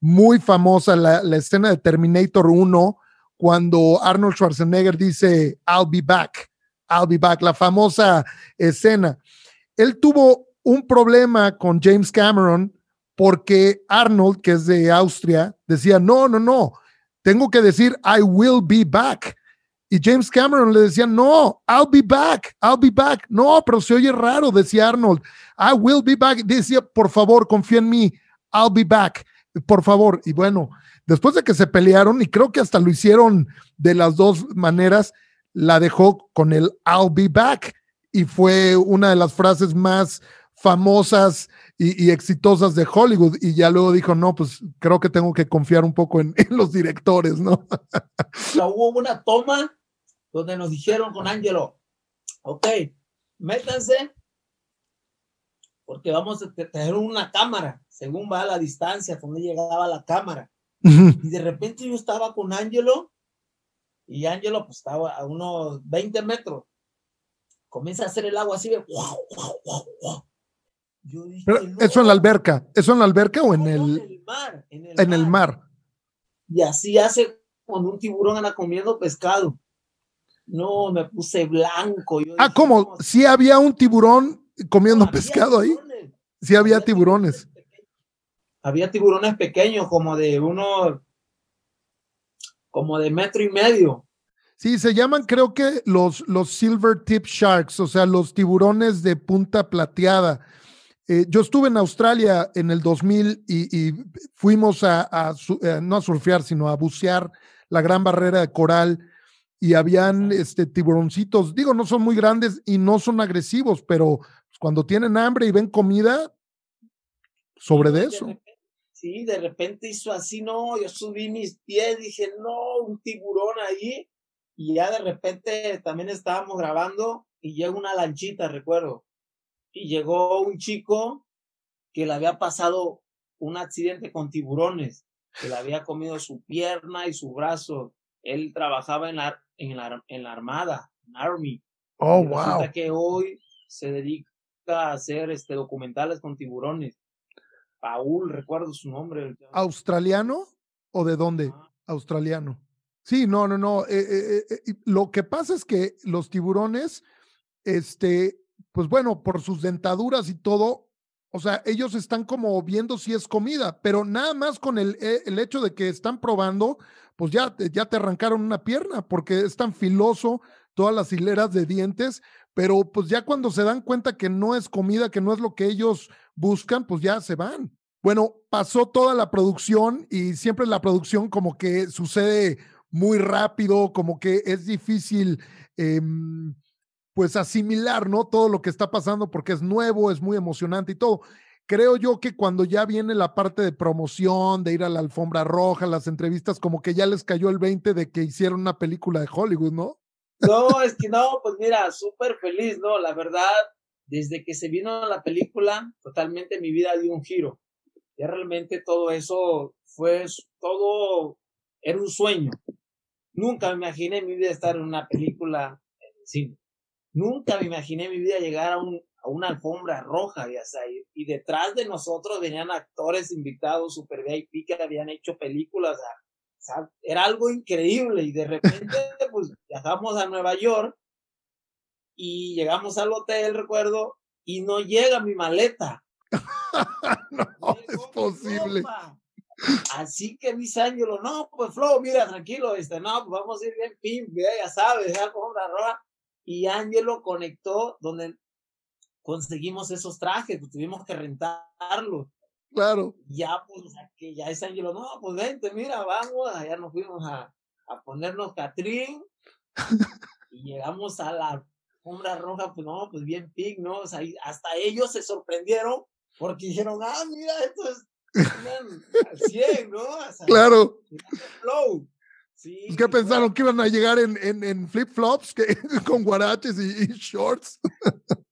muy famosa la, la escena de Terminator 1, cuando Arnold Schwarzenegger dice, I'll be back, I'll be back, la famosa escena. Él tuvo un problema con James Cameron porque Arnold, que es de Austria, decía, no, no, no tengo que decir, I will be back. Y James Cameron le decía, no, I'll be back, I'll be back. No, pero se oye raro, decía Arnold. I will be back. Decía, por favor, confía en mí, I'll be back, por favor. Y bueno, después de que se pelearon, y creo que hasta lo hicieron de las dos maneras, la dejó con el I'll be back. Y fue una de las frases más famosas y, exitosas de Hollywood. Y ya luego dijo, no, pues creo que tengo que confiar un poco en, (laughs) los directores, ¿no? hubo una toma donde nos dijeron con Angelo, ok, métanse porque vamos a tener una cámara, según va a la distancia, donde llegaba la cámara. Y de repente yo estaba con Angelo y Angelo pues estaba a unos 20 metros. Comienza a hacer el agua así de wow, wow, wow, wow. ¿Eso en la alberca? ¿Eso en la alberca o en, el, en el mar? En el, mar. Y así hace cuando un tiburón anda comiendo pescado. No, me puse blanco. ah, ¿cómo? ¿Sí había un tiburón comiendo pescado ahí? Sí había, tiburones. Había tiburones pequeños, como de uno, como de metro y medio. Sí, se llaman creo que los, los silver tip sharks, o sea, los tiburones de punta plateada. Eh, yo estuve en Australia en el 2000 y, fuimos a, eh, no a surfear, sino a bucear la gran barrera de coral y habían este, tiburoncitos, digo, no son muy grandes y no son agresivos, pero pues, cuando tienen hambre y ven comida, sobre de eso. sí, de repente hizo así, no, yo subí mis pies, dije, no, un tiburón ahí, y ya de repente también estábamos grabando y llega una lanchita, recuerdo y llegó un chico que le había pasado un accidente con tiburones, que le había comido su pierna y su brazo. Él trabajaba en la, en la, en la Armada, en Army. Oh, y wow. que hoy se dedica a hacer este, documentales con tiburones. Paul, recuerdo su nombre. ¿Australiano o de dónde? Australiano. Sí, no, no, no. Eh, eh, eh, lo que pasa es que los tiburones, este, pues bueno, por sus dentaduras y todo, o sea, ellos están como viendo si es comida, pero nada más con el, eh, el hecho de que están probando, pues ya, ya te arrancaron una pierna, porque es tan filoso todas las hileras de dientes, pero pues ya cuando se dan cuenta que no es comida, que no es lo que ellos buscan, pues ya se van. Bueno, pasó toda la producción y siempre la producción como que sucede muy rápido, como que es difícil. Eh, pues asimilar, ¿no? Todo lo que está pasando porque es nuevo, es muy emocionante y todo. Creo yo que cuando ya viene la parte de promoción, de ir a la alfombra roja, las entrevistas, como que ya les cayó el 20 de que hicieron una película de Hollywood, ¿no? No, es que no, pues mira, súper feliz, ¿no? La verdad, desde que se vino la película, totalmente mi vida dio un giro. Ya realmente todo eso fue, todo era un sueño. Nunca me imaginé mi vida estar en una película en cine. Nunca me imaginé en mi vida llegar a, un, a una alfombra roja, ya sabes, y detrás de nosotros venían actores invitados super VIP que habían hecho películas, o sea, era algo increíble y de repente (laughs) pues viajamos a Nueva York y llegamos al hotel, recuerdo, y no llega mi maleta. (laughs) no, es posible. Así que mis ángelos, no, pues Flo, mira, tranquilo, este, no, pues vamos a ir bien pim, ya sabes, alfombra roja y Angelo conectó donde conseguimos esos trajes, pues tuvimos que rentarlos. Claro. Ya, pues, que ya es Angelo, no, pues vente, mira, vamos, allá nos fuimos a, a ponernos Catrín (laughs) y llegamos a la alfombra roja, pues no, pues bien pig, ¿no? O sea, hasta ellos se sorprendieron porque dijeron, ah, mira, esto es (laughs) al 100, ¿no? claro. Flow. Sí, ¿Qué pensaron? ¿Que iban a llegar en, en, en flip-flops (laughs) con guaraches y, shorts?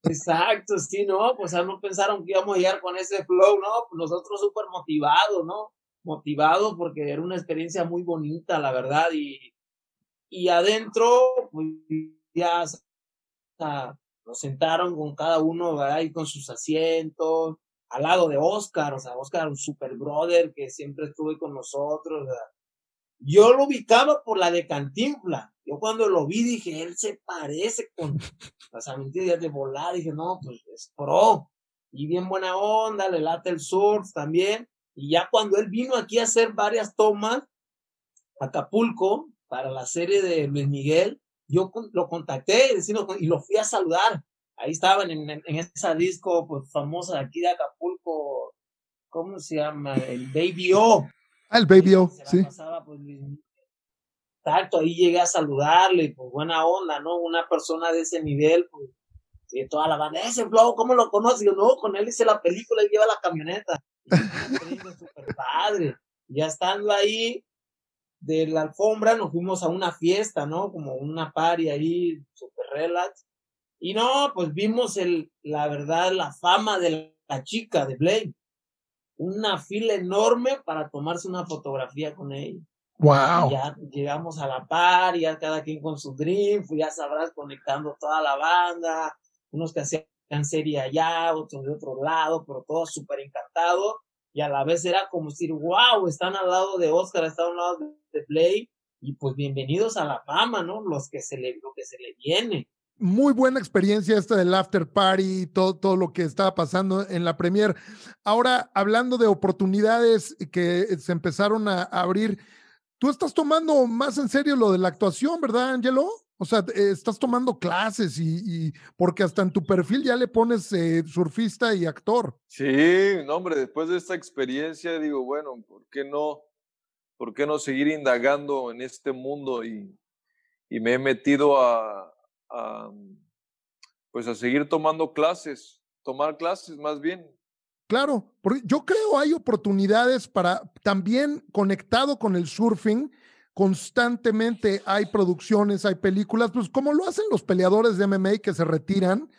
Exacto, sí, ¿no? Pues no pensaron que íbamos a llegar con ese flow, ¿no? Pues nosotros súper motivados, ¿no? Motivados porque era una experiencia muy bonita, la verdad, y, y adentro, pues ya nos sentaron con cada uno, ¿verdad? Y con sus asientos, al lado de Oscar, o sea, Oscar, un super brother que siempre estuve con nosotros, ¿verdad? Yo lo ubicaba por la de Cantinfla. Yo cuando lo vi dije, él se parece con (laughs) las amentillas de volar. Dije, no, pues es pro. Y bien buena onda, le late el surf también. Y ya cuando él vino aquí a hacer varias tomas, Acapulco, para la serie de Luis Miguel, yo lo contacté y lo fui a saludar. Ahí estaban en, en, esa disco pues, famosa aquí de Acapulco, ¿cómo se llama? El Baby O. Ah, el Baby O, sí. Pues, exacto, ahí llegué a saludarle, pues buena onda, ¿no? Una persona de ese nivel, pues, y toda la banda, ese flow, ¿cómo lo conoces? Yo, no, con él hice la película, y lleva la camioneta. super padre. Ya estando ahí, de la alfombra, nos fuimos a una fiesta, ¿no? Como una party ahí, super relax. Y no, pues vimos el, la verdad, la fama de la chica de Blade una fila enorme para tomarse una fotografía con ella. Wow. ya llegamos a la par, ya cada quien con su dream, ya sabrás conectando toda la banda, unos que hacían serie allá, otros de otro lado, pero todos súper encantados. Y a la vez era como decir, wow, están al lado de Oscar, están al lado de Play, y pues bienvenidos a la fama, ¿no? Los que se le, lo que se le viene muy buena experiencia esta del after party, todo, todo lo que estaba pasando en la premier. Ahora, hablando de oportunidades que se empezaron a abrir, tú estás tomando más en serio lo de la actuación, ¿verdad, Angelo? O sea, estás tomando clases y, porque hasta en tu perfil ya le pones eh, surfista y actor. Sí, no, hombre, después de esta experiencia digo, bueno, ¿por qué no? ¿Por qué no seguir indagando en este mundo? Y, y me he metido a, pues a seguir tomando clases, tomar clases más bien. Claro, porque yo creo hay oportunidades para también conectado con el surfing, constantemente hay producciones, hay películas, pues como lo hacen los peleadores de MMA que se retiran,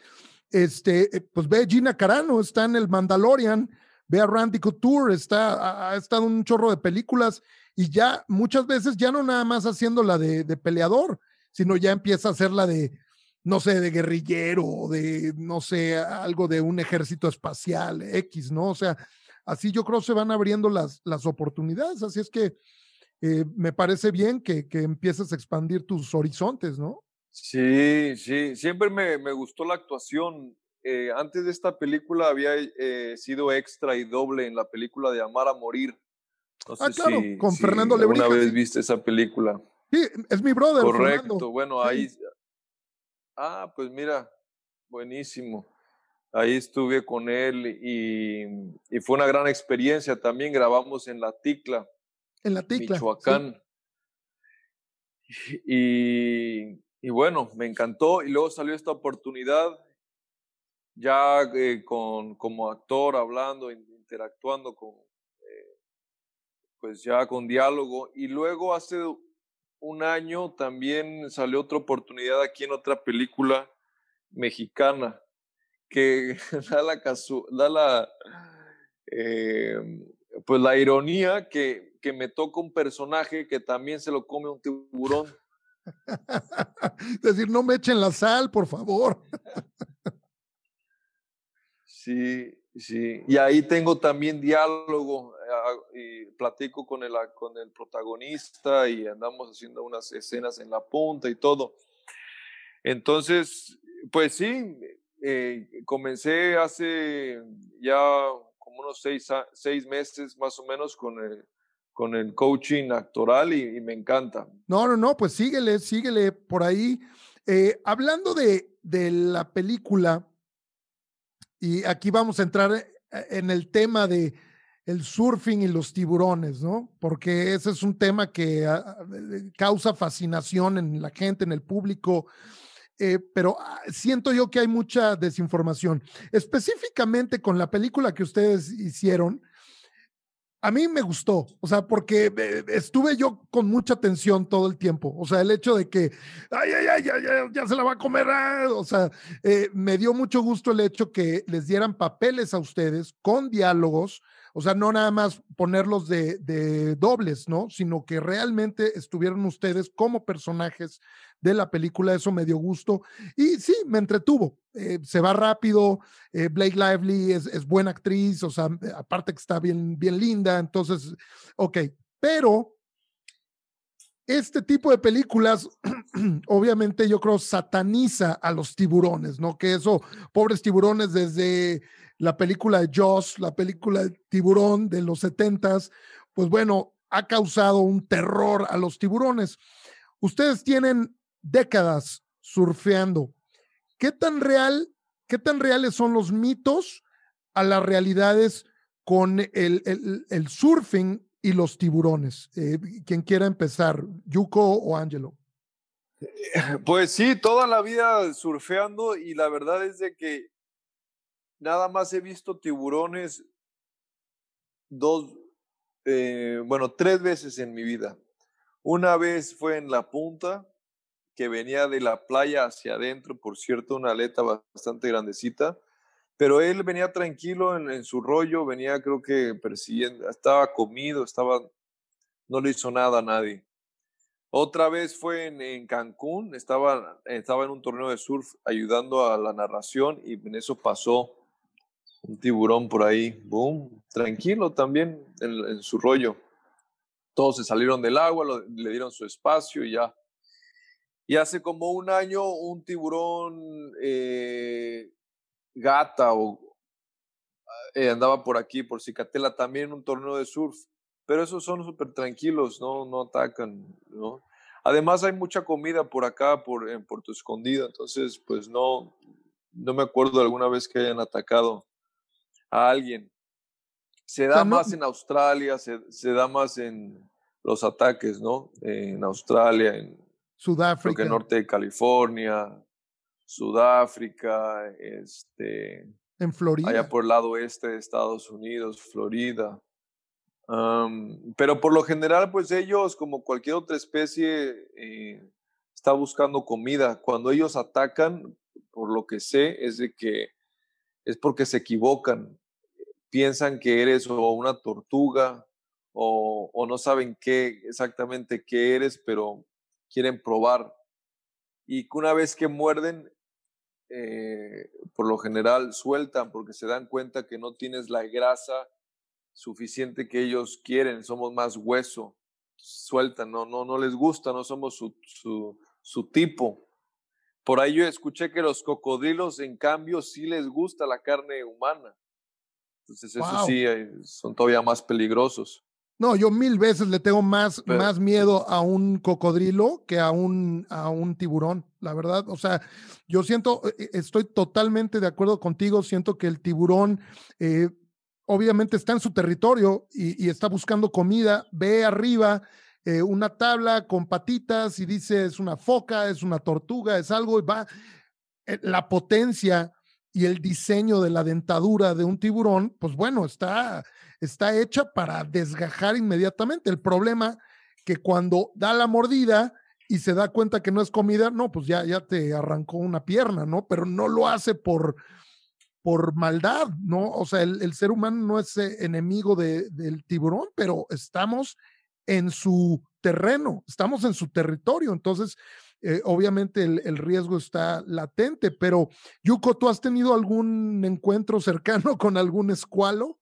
este, eh, pues ve Gina Carano, está en el Mandalorian, ve a Randy Couture, está, ha, estado un chorro de películas y ya muchas veces ya no nada más haciendo la de, de peleador, sino ya empieza a hacer la de no sé, de guerrillero o de, no sé, algo de un ejército espacial X, ¿no? O sea, así yo creo se van abriendo las, las oportunidades. Así es que eh, me parece bien que, que, empieces a expandir tus horizontes, ¿no? Sí, sí, siempre me, me gustó la actuación. Eh, antes de esta película había eh, sido extra y doble en la película de Amar a Morir. ah, claro, con Fernando Lebrija. Una vez viste esa película. Sí, es mi brother. Correcto, bueno, ahí, Ah, pues mira, buenísimo. Ahí estuve con él y, fue una gran experiencia. También grabamos en La Ticla. En La Ticla. Michoacán. Y, bueno, me encantó. Y luego salió esta oportunidad, ya eh, con, como actor, hablando, interactuando con, eh, pues ya con diálogo. Y luego hace un año también salió otra oportunidad aquí en otra película mexicana que (laughs) da la, da la em, pues la ironía que, que me toca un personaje que también se lo come un tiburón. es (laughs) decir, no me echen la sal, por favor. (laughs) sí, sí. Y ahí tengo también diálogo y platico con el, con el protagonista y andamos haciendo unas escenas en la punta y todo. Entonces, pues sí, eh, comencé hace ya como unos seis, seis, meses más o menos con el, con el coaching actoral y, me encanta. No, no, no, pues síguele, síguele por ahí. Eh, hablando de, de la película, y aquí vamos a entrar en el tema de el surfing y los tiburones, ¿no? Porque ese es un tema que ah, ah, causa fascinación en la gente, en el público. Eh, pero ah, siento yo que hay mucha desinformación. Específicamente con la película que ustedes hicieron, a mí me gustó, o sea, porque eh, estuve yo con mucha atención todo el tiempo. O sea, el hecho de que, ay, ay, ay, ya, ya, se la va a comer, o sea, eh, me dio mucho gusto el hecho que les dieran papeles a ustedes con diálogos o sea, no nada más ponerlos de, dobles, ¿no? Sino que realmente estuvieron ustedes como personajes de la película, eso me dio gusto. Y sí, me entretuvo. Eh, se va rápido, eh, Blake Lively es, buena actriz, o sea, aparte que está bien, bien linda, entonces, ok, pero este tipo de películas, (clears throat) obviamente yo creo, sataniza a los tiburones, ¿no? Que eso, pobres tiburones desde la película de Joss, la película de Tiburón de los setentas, pues bueno, ha causado un terror a los tiburones. Ustedes tienen décadas surfeando. ¿Qué tan real, qué tan reales son los mitos a las realidades con el, el, surfing y los tiburones? Eh, quien quiera empezar, Yuko o Angelo. Pues sí, toda la vida surfeando y la verdad es de que nada más he visto tiburones dos, eh, bueno, tres veces en mi vida. Una vez fue en la punta, que venía de la playa hacia adentro, por cierto, una aleta bastante grandecita, pero él venía tranquilo en, su rollo, venía creo que persiguiendo, estaba comido, estaba, no le hizo nada a nadie. Otra vez fue en, en, Cancún, estaba, estaba en un torneo de surf ayudando a la narración y en eso pasó un tiburón por ahí, boom, tranquilo también en, su rollo. Todos se salieron del agua, le dieron su espacio y ya. Y hace como un año un tiburón eh, gata o eh, andaba por aquí, por Cicatela, también un torneo de surf. Pero esos son súper tranquilos, ¿no? no atacan, ¿no? Además hay mucha comida por acá, por, en Puerto Escondido, entonces pues no, no me acuerdo de alguna vez que hayan atacado a alguien. Se da más en Australia, se, se, da más en los ataques, ¿no? En Australia, en Sudáfrica. Creo que norte de California, Sudáfrica, este. En Florida. Allá por el lado oeste de Estados Unidos, Florida. pero por lo general, pues ellos, como cualquier otra especie, eh, está buscando comida. Cuando ellos atacan, por lo que sé, es de que es porque se equivocan piensan que eres o una tortuga o, no saben qué exactamente qué eres, pero quieren probar. Y una vez que muerden, eh, por lo general sueltan porque se dan cuenta que no tienes la grasa suficiente que ellos quieren, somos más hueso, sueltan, no, no, no les gusta, no somos su, su, su tipo. Por ahí yo escuché que los cocodrilos, en cambio, sí les gusta la carne humana. Entonces, eso sí, eh, son todavía más peligrosos. No, yo mil veces le tengo más, más miedo a un cocodrilo que a un, a un tiburón, la verdad. O sea, yo siento, eh, eh, estoy totalmente de acuerdo contigo, siento que el tiburón obviamente está en su territorio y, está buscando comida, ve arriba una tabla con patitas y dice es una foca, es una tortuga, es algo y va. La potencia y el diseño de la dentadura de un tiburón, pues bueno, está, está hecha para desgajar inmediatamente. El problema que cuando da la mordida y se da cuenta que no es comida, no, pues ya, ya te arrancó una pierna, ¿no? Pero no lo hace por, por maldad, ¿no? O sea, el, ser humano no es eh, enemigo del tiburón, pero estamos en su terreno, estamos en su territorio. Entonces, eh, obviamente el, riesgo está latente, pero Yuko, ¿tú has tenido algún encuentro cercano (laughs) con algún escualo?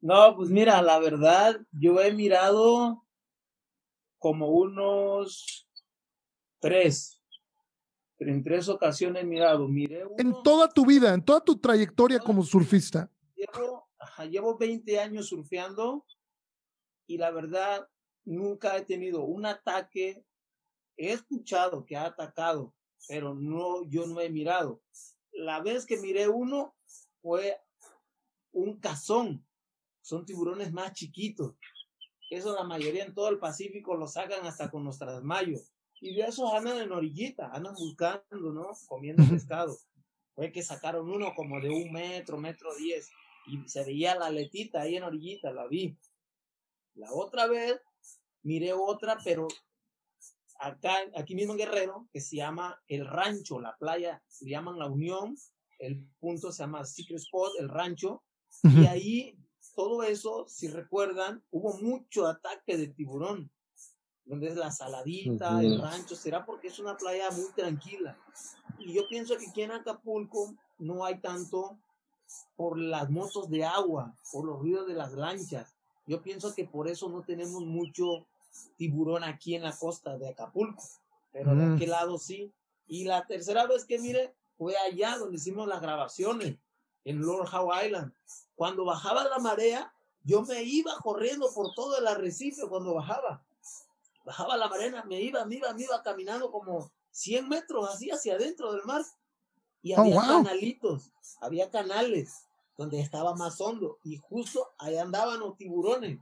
No, pues mira, la verdad, yo he mirado como unos tres, en tres ocasiones he mirado. Miré En toda tu vida, en toda tu trayectoria como surfista. Llevo, llevo 20 años surfeando y la verdad nunca he tenido un ataque He escuchado que ha atacado, pero no, yo no he mirado. La vez que miré uno fue un cazón son tiburones más chiquitos. Eso la mayoría en todo el Pacífico lo sacan hasta con los trasmayos. Y de esos andan en orillita, andan buscando, ¿no? Comiendo pescado. Fue que sacaron uno como de un metro, metro diez. Y se veía la letita ahí en orillita, la vi. La otra vez miré otra, pero acá, aquí mismo en Guerrero, que se llama El Rancho, la playa, se llaman La Unión, el punto se llama Secret Spot, el rancho, y ahí todo eso, si recuerdan, hubo mucho ataque de tiburón, donde es la saladita, el rancho, será porque es una playa muy tranquila. Y yo pienso que aquí en Acapulco no hay tanto por las motos de agua, por los ruidos de las lanchas. Yo pienso que por eso no tenemos mucho tiburón aquí en la costa de Acapulco, pero de aquel lado sí. Y la tercera vez que mire fue allá donde hicimos las grabaciones, en Lord Howe Island. Cuando bajaba la marea, yo me iba corriendo por todo el arrecife cuando bajaba. Bajaba la marea, me iba, me iba, me iba caminando como 100 metros así hacia adentro del mar. Y oh, había canalitos, había canales donde estaba más hondo. Y justo ahí andaban los tiburones.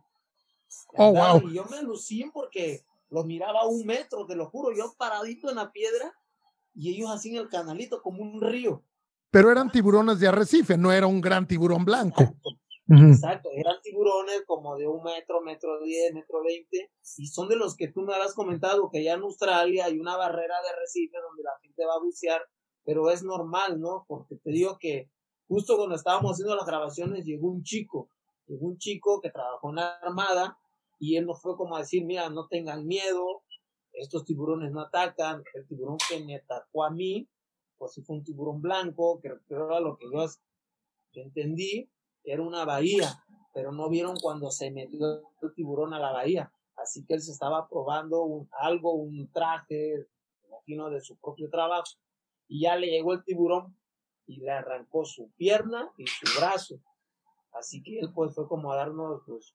Oh, wow. Y yo me lucí porque los miraba a un metro, te lo juro, yo paradito en la piedra y ellos hacían el canalito como un río. Pero eran tiburones de arrecife, no era un gran tiburón blanco. Exacto, eran tiburones como de un metro, metro diez, metro veinte, y son de los que tú me habías comentado que allá en Australia hay una barrera de arrecife donde la gente va a bucear, pero es normal, ¿no? Porque te digo que justo cuando estábamos haciendo las grabaciones llegó un chico, llegó un chico que trabajó en la armada, y él nos fue como a decir, mira, no tengan miedo, estos tiburones no atacan, el tiburón que me atacó a mí, pues si fue un tiburón blanco, que, era lo que yo entendí, era una bahía, pero no vieron cuando se metió el tiburón a la bahía. Así que él se estaba probando un, algo, un traje, imagino, de su propio trabajo. Y ya le llegó el tiburón y le arrancó su pierna y su brazo. Así que él pues fue como a darnos pues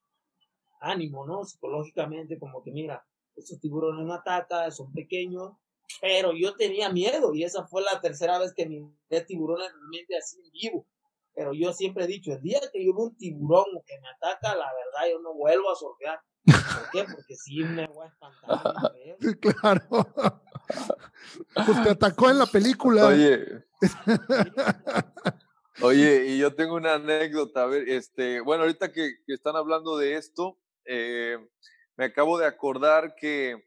ánimo, ¿no? Psicológicamente, como que mira, estos tiburones no atacan, son pequeños, pero yo tenía miedo y esa fue la tercera vez que miré tiburones realmente así en vivo. Pero yo siempre he dicho, el día que yo veo un tiburón que me ataca, la verdad yo no vuelvo a surfear. ¿Por qué? Porque sí me voy a espantar. (laughs) claro. Pues te atacó en la película. Oye. Oye, y yo tengo una anécdota. A ver, este, bueno, ahorita que, que están hablando de esto, eh, me acabo de acordar que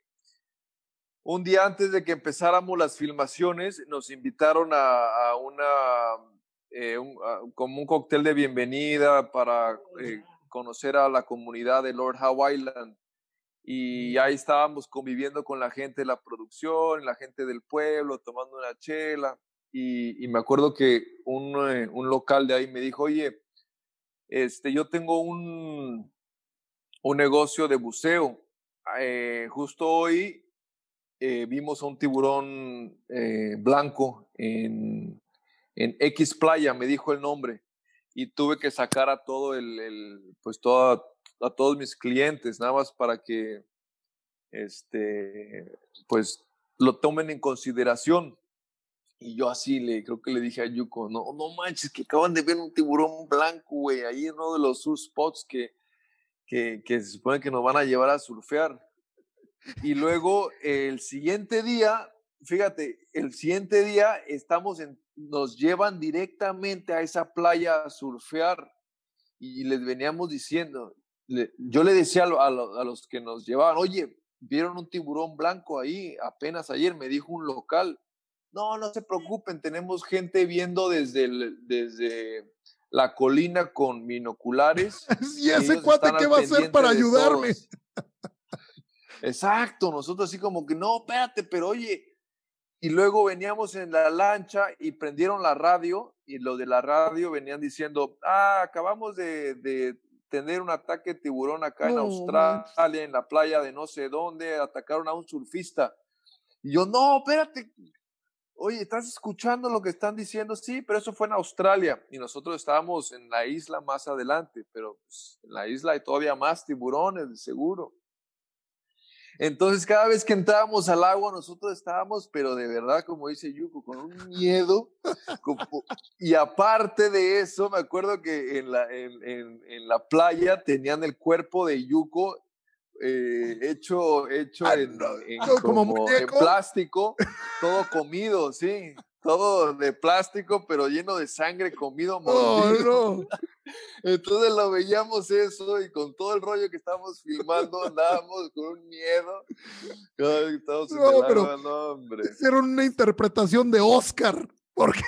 un día antes de que empezáramos las filmaciones, nos invitaron a, una, eh, como un cóctel de bienvenida para eh, conocer a la comunidad de Lord Howe Island. Y ahí estábamos conviviendo con la gente de la producción, la gente del pueblo, tomando una chela. Y, me acuerdo que un, eh, un, local de ahí me dijo, oye, este, yo tengo un, un negocio de buceo. justo hoy eh, vimos a un tiburón eh, blanco en, en, X Playa, me dijo el nombre, y tuve que sacar a todo el, pues toda, a todos mis clientes, nada más para que, este, pues lo tomen en consideración. Y yo así le, creo que le dije a Yuko, no, no manches, que acaban de ver un tiburón blanco, güey, ahí en uno de los surf spots que, que, que se supone que nos van a llevar a surfear. Y luego el siguiente día, fíjate, el siguiente día estamos en, nos llevan directamente a esa playa a surfear y les veníamos diciendo, yo le decía a, a, los que nos llevaban, oye, vieron un tiburón blanco ahí apenas ayer, me dijo un local. No, no se preocupen, tenemos gente viendo desde, desde la colina con binoculares. (laughs) ¿Y ese cuate qué va a hacer para ayudarme? Exacto, nosotros así como que, no, espérate, pero oye, y luego veníamos en la lancha y prendieron la radio y los de la radio venían diciendo, ah, acabamos de, tener un ataque de tiburón acá en Australia, en la playa de no sé dónde, atacaron a un surfista. Y yo, no, espérate, oye, ¿estás escuchando lo que están diciendo? Sí, pero eso fue en Australia y nosotros estábamos en la isla más adelante, pero pues, en la isla hay todavía más tiburones, seguro. Entonces, cada vez que entrábamos al agua, nosotros estábamos, pero de verdad, como dice Yuko, con un miedo. (laughs) y aparte de eso, me acuerdo que en, la playa tenían el cuerpo de Yuko eh, (laughs) hecho, hecho ah, en, como en plástico, todo (laughs) comido, sí todo de plástico, pero lleno de sangre, comido, mordido. (laughs) Entonces lo veíamos eso y con todo el rollo que estábamos filmando andábamos con un miedo. no, pero hicieron una interpretación de Oscar porque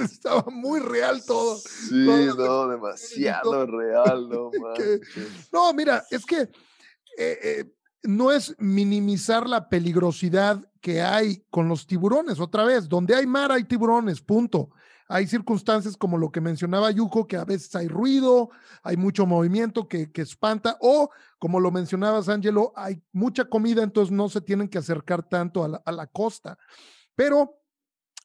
estaba muy real todo. Sí, no, demasiado real, no No, mira, es que eh, eh, no es minimizar la peligrosidad que hay con los tiburones. Otra vez, donde hay mar hay tiburones, punto. Hay circunstancias como lo que mencionaba Yuko, que a veces hay ruido, hay mucho movimiento que, que espanta, o como lo mencionabas, Angelo, hay mucha comida, entonces no se tienen que acercar tanto a la, a la costa. Pero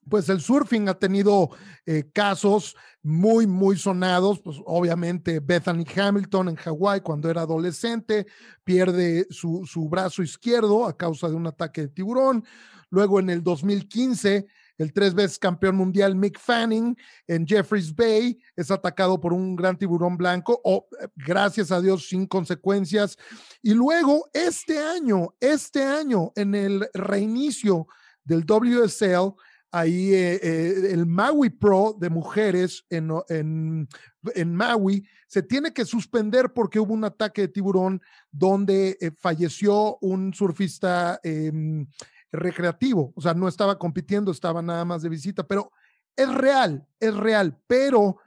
pues el surfing ha tenido eh, casos muy, muy sonados, pues obviamente Bethany Hamilton en Hawái cuando era adolescente pierde su, su, brazo izquierdo a causa de un ataque de tiburón. Luego en el 2015, el tres veces campeón mundial Mick Fanning en Jeffreys Bay es atacado por un gran tiburón blanco, o gracias a Dios sin consecuencias. Y luego este año, este año en el reinicio del WSL, ahí eh, eh, el Maui Pro de mujeres en, en, Maui se tiene que suspender porque hubo un ataque de tiburón donde eh, falleció un surfista em, recreativo, o sea, no estaba compitiendo, estaba nada más de visita, pero es real, es real, pero...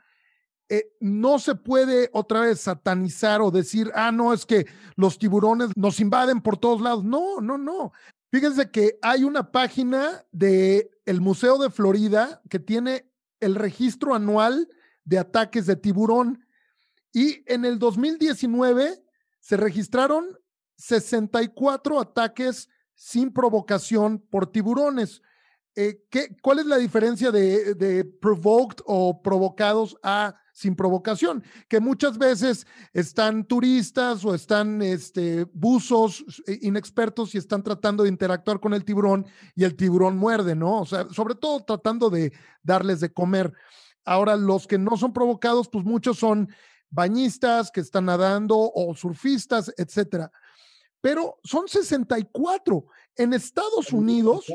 no se puede otra vez satanizar o decir, ah, no, es que los tiburones nos invaden por todos lados. No, no, no. Fíjense que hay una página de el Museo de Florida que tiene el registro anual de ataques de tiburón y en el 2019 se registraron 64 ataques sin provocación por tiburones. Eh, ¿qué, ¿Cuál es la diferencia de, de provoked o provocados a sin provocación, que muchas veces están turistas o están este, buzos eh, inexpertos y están tratando de interactuar con el tiburón y el tiburón muerde, ¿no? O sea, sobre todo tratando de darles de comer. Ahora, los que no son provocados, pues muchos son bañistas que están nadando o surfistas, etcétera. Pero son 64. En Estados Unidos,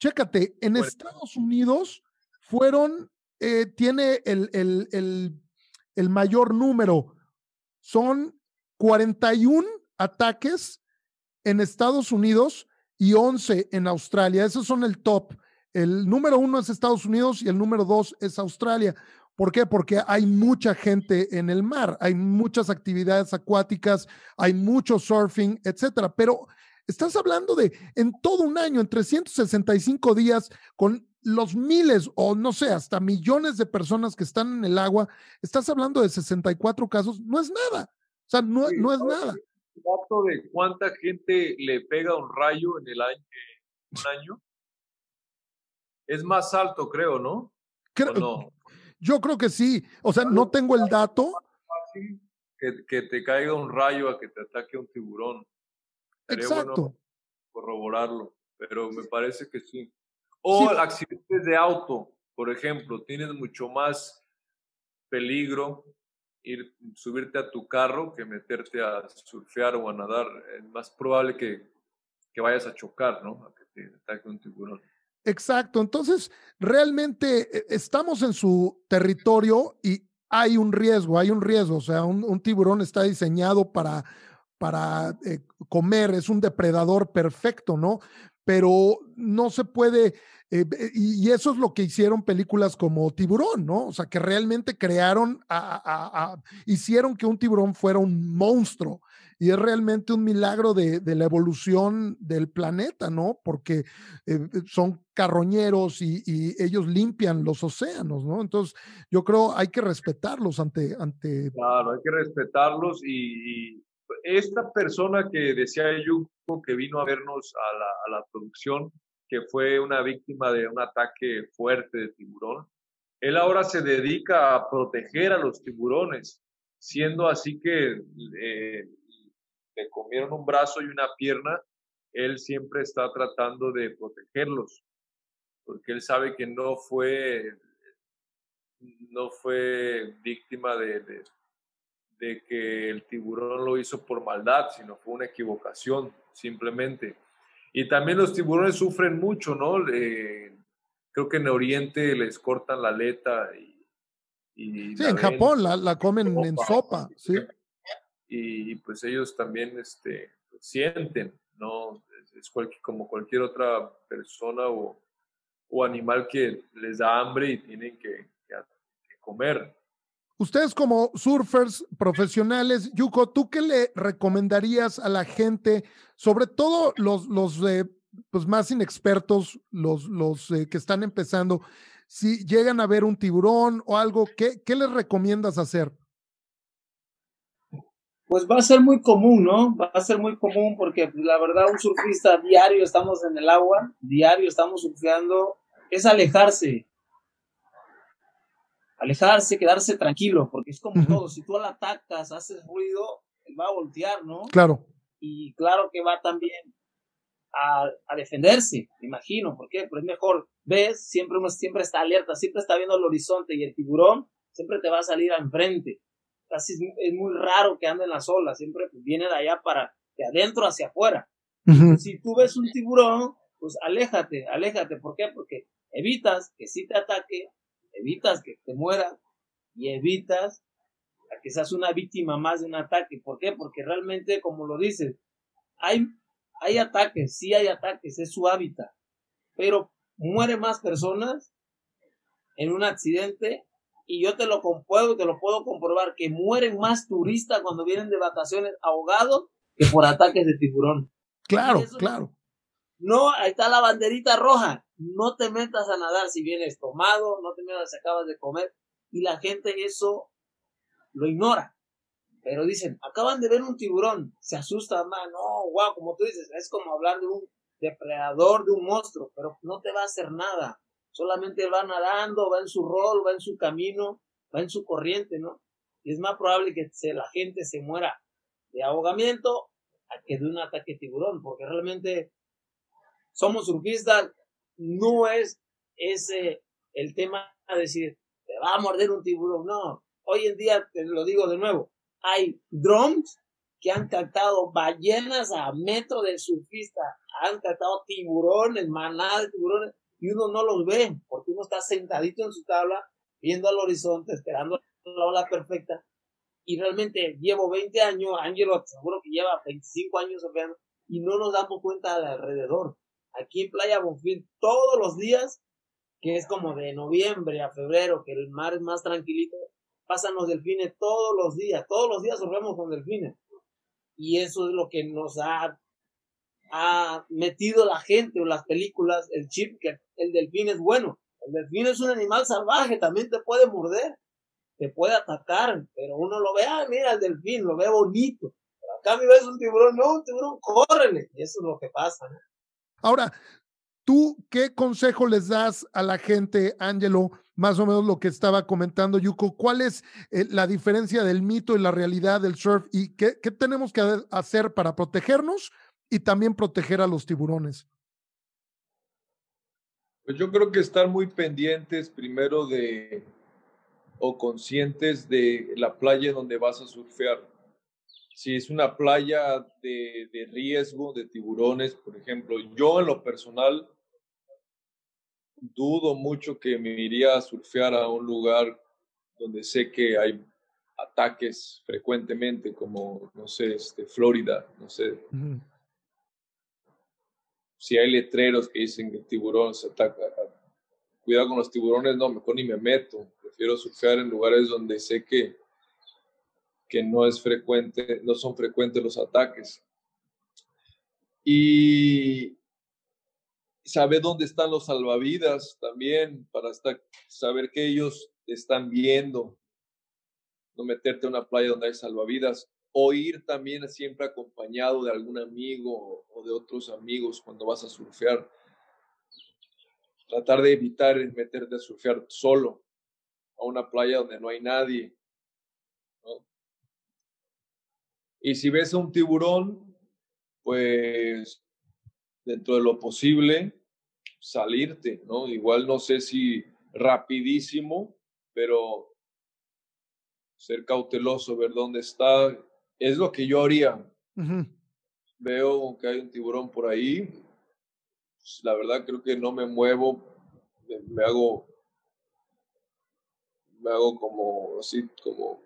chécate, en Estados Unidos fueron eh, tiene el, el, el, mayor número. Son 41 ataques en Estados Unidos y 11 en Australia. Esos son el top. El número uno es Estados Unidos y el número dos es Australia. ¿Por qué? Porque hay mucha gente en el mar, hay muchas actividades acuáticas, hay mucho surfing, etcétera. Pero estás hablando de en todo un año, en 365 días, con los miles o no sé, hasta millones de personas que están en el agua, estás hablando de 64 casos, no es nada. O sea, no, no es nada. ¿El dato de cuánta gente le pega un rayo en el año, un año? Es más alto, creo, ¿no? no? Yo creo que sí. O sea, no tengo el dato. Que, que, te caiga un rayo a que te ataque un tiburón. Exacto. corroborarlo, pero me parece que sí. O accidentes de auto, por ejemplo, tienes mucho más peligro ir subirte a tu carro que meterte a surfear o a nadar. Es más probable que, que vayas a chocar, ¿no? A que te ataque un tiburón. Exacto. Entonces, realmente eh, estamos en su territorio y hay un riesgo, hay un riesgo. O sea, un, tiburón está diseñado para, para eh, comer, es un depredador perfecto, ¿no? Pero no se puede eh, y, eso es lo que hicieron películas como Tiburón, ¿no? O sea, que realmente crearon, hicieron que un tiburón fuera un monstruo. Y es realmente un milagro de, la evolución del planeta, ¿no? Porque eh, son carroñeros y, ellos limpian los océanos, ¿no? Entonces, yo creo hay que respetarlos ante... ante... Claro, hay que respetarlos y, esta persona que decía Yuko que vino a vernos a la, a la producción, que fue una víctima de un ataque fuerte de tiburón. Él ahora se dedica a proteger a los tiburones, siendo así que eh, le comieron un brazo y una pierna, él siempre está tratando de protegerlos, porque él sabe que no fue, no fue víctima de, de, que el tiburón lo hizo por maldad, sino fue una equivocación, simplemente. Y también los tiburones sufren mucho, ¿no? creo que en Oriente les cortan la aleta y, sí, en Japón la, la comen en sopa, sí. Y pues ellos también este, sienten, ¿no? Es, como cualquier otra persona o, o, animal que les da hambre y tienen que, comer. Ustedes como surfers profesionales, Yuko, ¿tú qué le recomendarías a la gente, sobre todo los, los eh, pues más inexpertos, los, los eh, que están empezando, si llegan a ver un tiburón o algo, ¿qué, qué les recomiendas hacer? Pues va a ser muy común, ¿no? Va a ser muy común porque pues, la verdad un surfista diario estamos en el agua, diario estamos surfeando, es alejarse. Alejarse, quedarse tranquilo, porque es como todo, si tú la atacas, haces ruido, él va a voltear, ¿no? Claro. Y claro que va también a, a defenderse, me imagino, ¿por qué? Pero es mejor, ves, siempre uno siempre está alerta, siempre está viendo el horizonte y el tiburón siempre te va a salir enfrente casi es, muy raro que ande en las olas, siempre viene de allá para, de adentro hacia afuera. Si tú ves un tiburón, pues aléjate, aléjate. ¿Por qué? Porque evitas que si te ataque, evitas que te muera y evitas a que seas una víctima más de un ataque. ¿Por qué? Porque realmente, como lo dices, hay, hay ataques, sí hay ataques, es su hábitat, pero mueren más personas en un accidente y yo te lo puedo, te lo puedo comprobar, que mueren más turistas cuando vienen de vacaciones ahogados que por ataques de tiburón. Claro, claro. No, ahí está la banderita roja. No te metas a nadar si vienes tomado, no te metas si acabas de comer. Y la gente eso lo ignora. Pero dicen, acaban de ver un tiburón, se asusta más. No, wow, como tú dices, es como hablar de un depredador, de un monstruo, pero no te va a hacer nada solamente va nadando, va en su rol, va en su camino, va en su corriente, ¿no? Y es más probable que la gente se muera de ahogamiento que de un ataque tiburón, porque realmente somos surfistas, no es ese el tema de decir, te va a morder un tiburón, no. Hoy en día, te lo digo de nuevo, hay drones que han captado ballenas a metro del surfista, han captado tiburones, manadas de tiburones, y uno no los ve, porque uno está sentadito en su tabla, viendo al horizonte, esperando la ola perfecta. Y realmente llevo 20 años, Ángelo seguro que lleva 25 años y no nos damos cuenta de alrededor. Aquí en Playa Bonfil, todos los días, que es como de noviembre a febrero, que el mar es más tranquilito, pasan los delfines todos los días, todos los días surfemos con delfines. Y eso es lo que nos ha ha metido la gente o las películas el chip que el delfín es bueno. El delfín es un animal salvaje, también te puede morder, te puede atacar, pero uno lo ve, ah, mira el delfín, lo ve bonito. Pero acá me ves un tiburón, no, un tiburón, córrele. Y eso es lo que pasa. Ahora, ¿tú qué consejo les das a la gente, Ángelo? Más o menos lo que estaba comentando Yuko. ¿Cuál es eh, la diferencia del mito y la realidad del surf? ¿Y qué, qué tenemos que hacer para protegernos y también proteger a los tiburones? Pues yo creo que estar muy pendientes primero de o conscientes de la playa donde vas a surfear. Si es una playa de, de riesgo de tiburones, por ejemplo, yo en lo personal dudo mucho que me iría a surfear a un lugar donde sé que hay ataques frecuentemente, como, no sé, este, Florida, no sé si hay letreros que dicen que el tiburón se ataca, cuidado con los tiburones, no, mejor ni me meto. Prefiero surfear en lugares donde sé que, que no es frecuente, no son frecuentes los ataques. Y saber dónde están los salvavidas también, para saber que ellos están viendo. No meterte a una playa donde hay salvavidas o ir también siempre acompañado de algún amigo o de otros amigos cuando vas a surfear. Tratar de evitar meterte a surfear solo a una playa donde no hay nadie. Y si ves a un tiburón, pues dentro de lo posible, salirte, ¿no? Igual no sé si rapidísimo, pero ser cauteloso, ver dónde está, es lo que yo haría. Veo que hay un tiburón por ahí, pues, la verdad creo que no me muevo, me, hago, me hago como así, como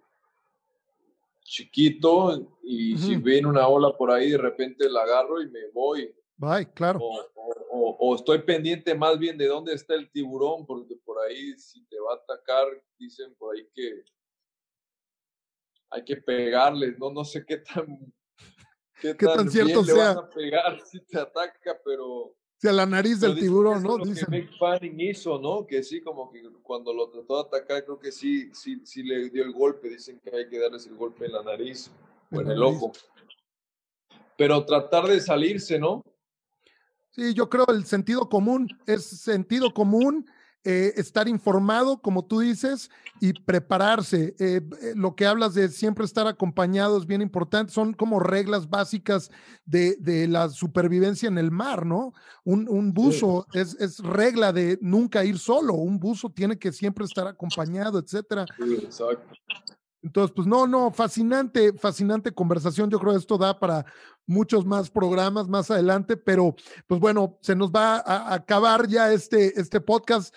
chiquito y si viene una ola por ahí, de repente la agarro y me voy. Bye, claro. O, estoy pendiente más bien de dónde está el tiburón, porque por ahí si te va a atacar, dicen por ahí que hay que pegarle, no, no sé qué tan, qué, tan, cierto sea. a pegar (laughs) si te ataca, pero... Si a la nariz del tiburón, ¿no? Dicen. que Fanning hizo, ¿no? Que sí, como que cuando lo trató de atacar, creo que sí, sí, sí le dio el golpe. Dicen que hay que darles el golpe en la nariz o en el ojo. Pero tratar de salirse, ¿no? Sí, yo creo el sentido común, es sentido común eh, estar informado, como tú dices, y prepararse. Eh, eh, lo que hablas de siempre estar acompañado es bien importante, son como reglas básicas de, de la supervivencia en el mar, ¿no? Un, un buzo es, es, regla de nunca ir solo, un buzo tiene que siempre estar acompañado, etcétera. Sí, exacto. Entonces, pues no, no, fascinante, fascinante conversación. Yo creo que esto da para muchos más programas más adelante, pero pues bueno, se nos va a acabar ya este, este podcast.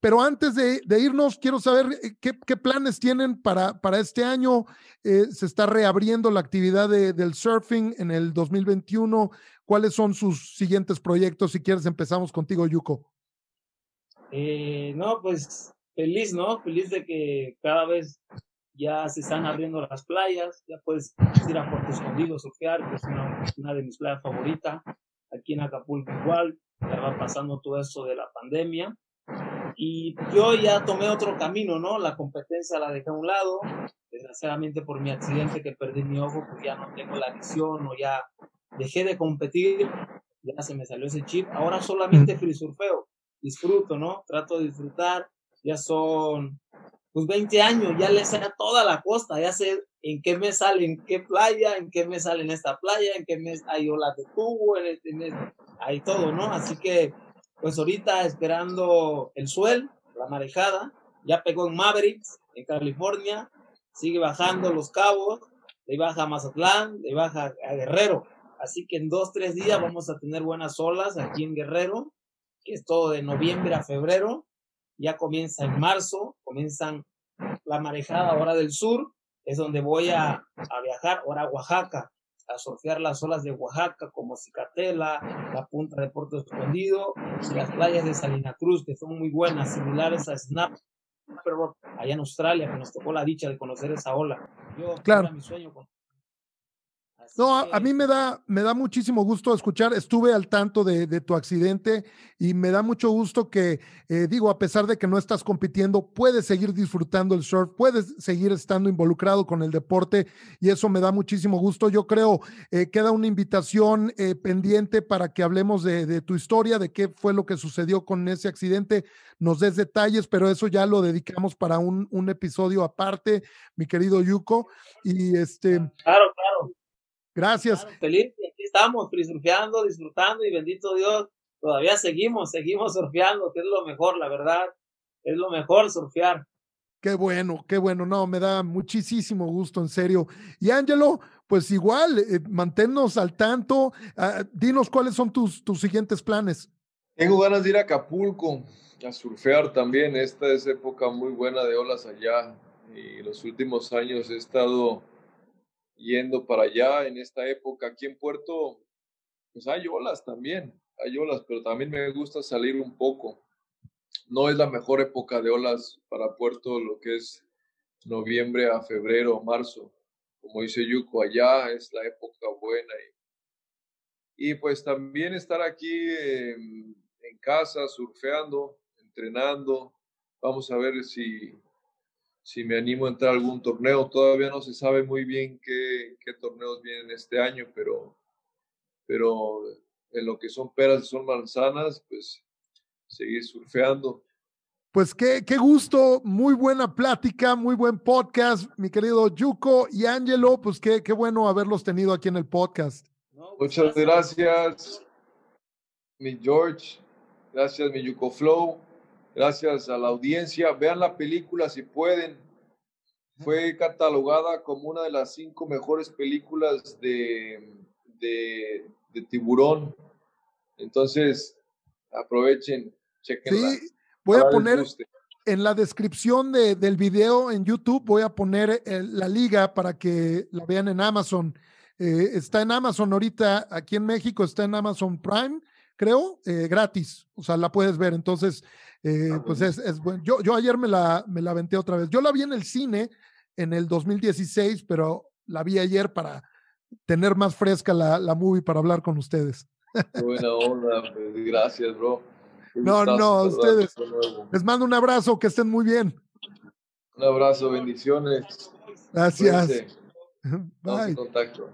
Pero antes de, irnos, quiero saber eh, qué, planes tienen para, para este año. Eh, se está reabriendo la actividad del surfing en el 2021. ¿Cuáles son sus siguientes proyectos? Si quieres, empezamos contigo, Yuko. Eh, no, pues feliz, ¿no? Feliz de que cada vez ya se están abriendo las playas, ya puedes ir a Puerto Escondido, surfear, que es una, de mis playas favoritas, aquí en Acapulco igual, ya va pasando todo eso de la pandemia. Y yo ya tomé otro camino, ¿no? La competencia la dejé a un lado, desgraciadamente por mi accidente que perdí mi ojo, pues ya no tengo la visión o ya dejé de competir, ya se me salió ese chip, ahora solamente free surfeo, disfruto, ¿no? Trato de disfrutar, ya son pues 20 años, ya le sé a toda la costa, ya sé en qué mes sale, en qué playa, en qué mes sale en esta playa, en qué mes hay olas de tubo, en este mes hay todo, ¿no? Así que, pues ahorita esperando el suel, la marejada, ya pegó en Mavericks, en California, sigue bajando los cabos, de baja a Mazatlán, de baja Guerrero. Así que en dos, tres días vamos a tener buenas olas aquí en Guerrero, que es todo de noviembre a febrero ya comienza en marzo, comienzan la marejada ahora del sur, es donde voy a, a viajar ahora a Oaxaca, a surfear las olas de Oaxaca como Cicatela, la punta de Puerto Escondido y las playas de Salina Cruz, que son muy buenas, similares a Snap, pero allá en Australia, que nos tocó la dicha de conocer esa ola. Yo, claro. mi sueño con no, a, mí me da, me da muchísimo gusto escuchar. Estuve al tanto de, tu accidente y me da mucho gusto que, eh, digo, a pesar de que no estás compitiendo, puedes seguir disfrutando el surf, puedes seguir estando involucrado con el deporte y eso me da muchísimo gusto. Yo creo eh, queda una invitación eh, pendiente para que hablemos de, tu historia, de qué fue lo que sucedió con ese accidente, nos des detalles, pero eso ya lo dedicamos para un, un episodio aparte, mi querido Yuko. Y este. Claro, claro. Gracias. feliz, aquí estamos, surfeando, disfrutando y bendito Dios, todavía seguimos, seguimos surfeando, que es lo mejor, la verdad, es lo mejor surfear. Qué bueno, qué bueno, no, me da muchísimo gusto, en serio. Y Ángelo, pues igual, eh, manténnos al tanto, ah, dinos cuáles son tus, tus siguientes planes. Tengo ganas de ir a Acapulco a surfear también, esta es época muy buena de olas allá y los últimos años he estado yendo para allá en esta época. Aquí en Puerto, pues hay olas también, hay olas, pero también me gusta salir un poco. No es la mejor época de olas para Puerto, lo que es noviembre a febrero, marzo. Como dice Yuko, allá es la época buena. Y, pues también estar aquí en casa, surfeando, entrenando. Vamos a ver si si me animo a entrar a algún torneo. Todavía no se sabe muy bien qué, qué torneos vienen este año, pero, pero en lo que son peras y son manzanas, pues seguir surfeando. Pues qué, qué gusto, muy buena plática, muy buen podcast, mi querido Yuko y Angelo, pues qué, qué bueno haberlos tenido aquí en el podcast. Pues, Muchas gracias, mi George, gracias, mi Yuko Flow, gracias a la audiencia. Vean la película si pueden. Fue catalogada como una de las cinco mejores películas de, de, de tiburón. Entonces, aprovechen, chequenla. Sí, voy a poner en la descripción de, del video en YouTube, voy a poner la liga para que la vean en Amazon. Eh, está en Amazon ahorita, aquí en México está en Amazon Prime, creo, eh, gratis. O sea, la puedes ver. Entonces, eh, ah, pues es, es bueno. Yo, yo ayer me la, me la aventé otra vez. Yo la vi en el cine en el 2016, pero la vi ayer para tener más fresca la, la movie para hablar con ustedes. Buena onda, pues, gracias, bro. No, no, ustedes. Les mando un abrazo, que estén muy bien. Un abrazo, bendiciones. Gracias. (laughs) Bye. contacto.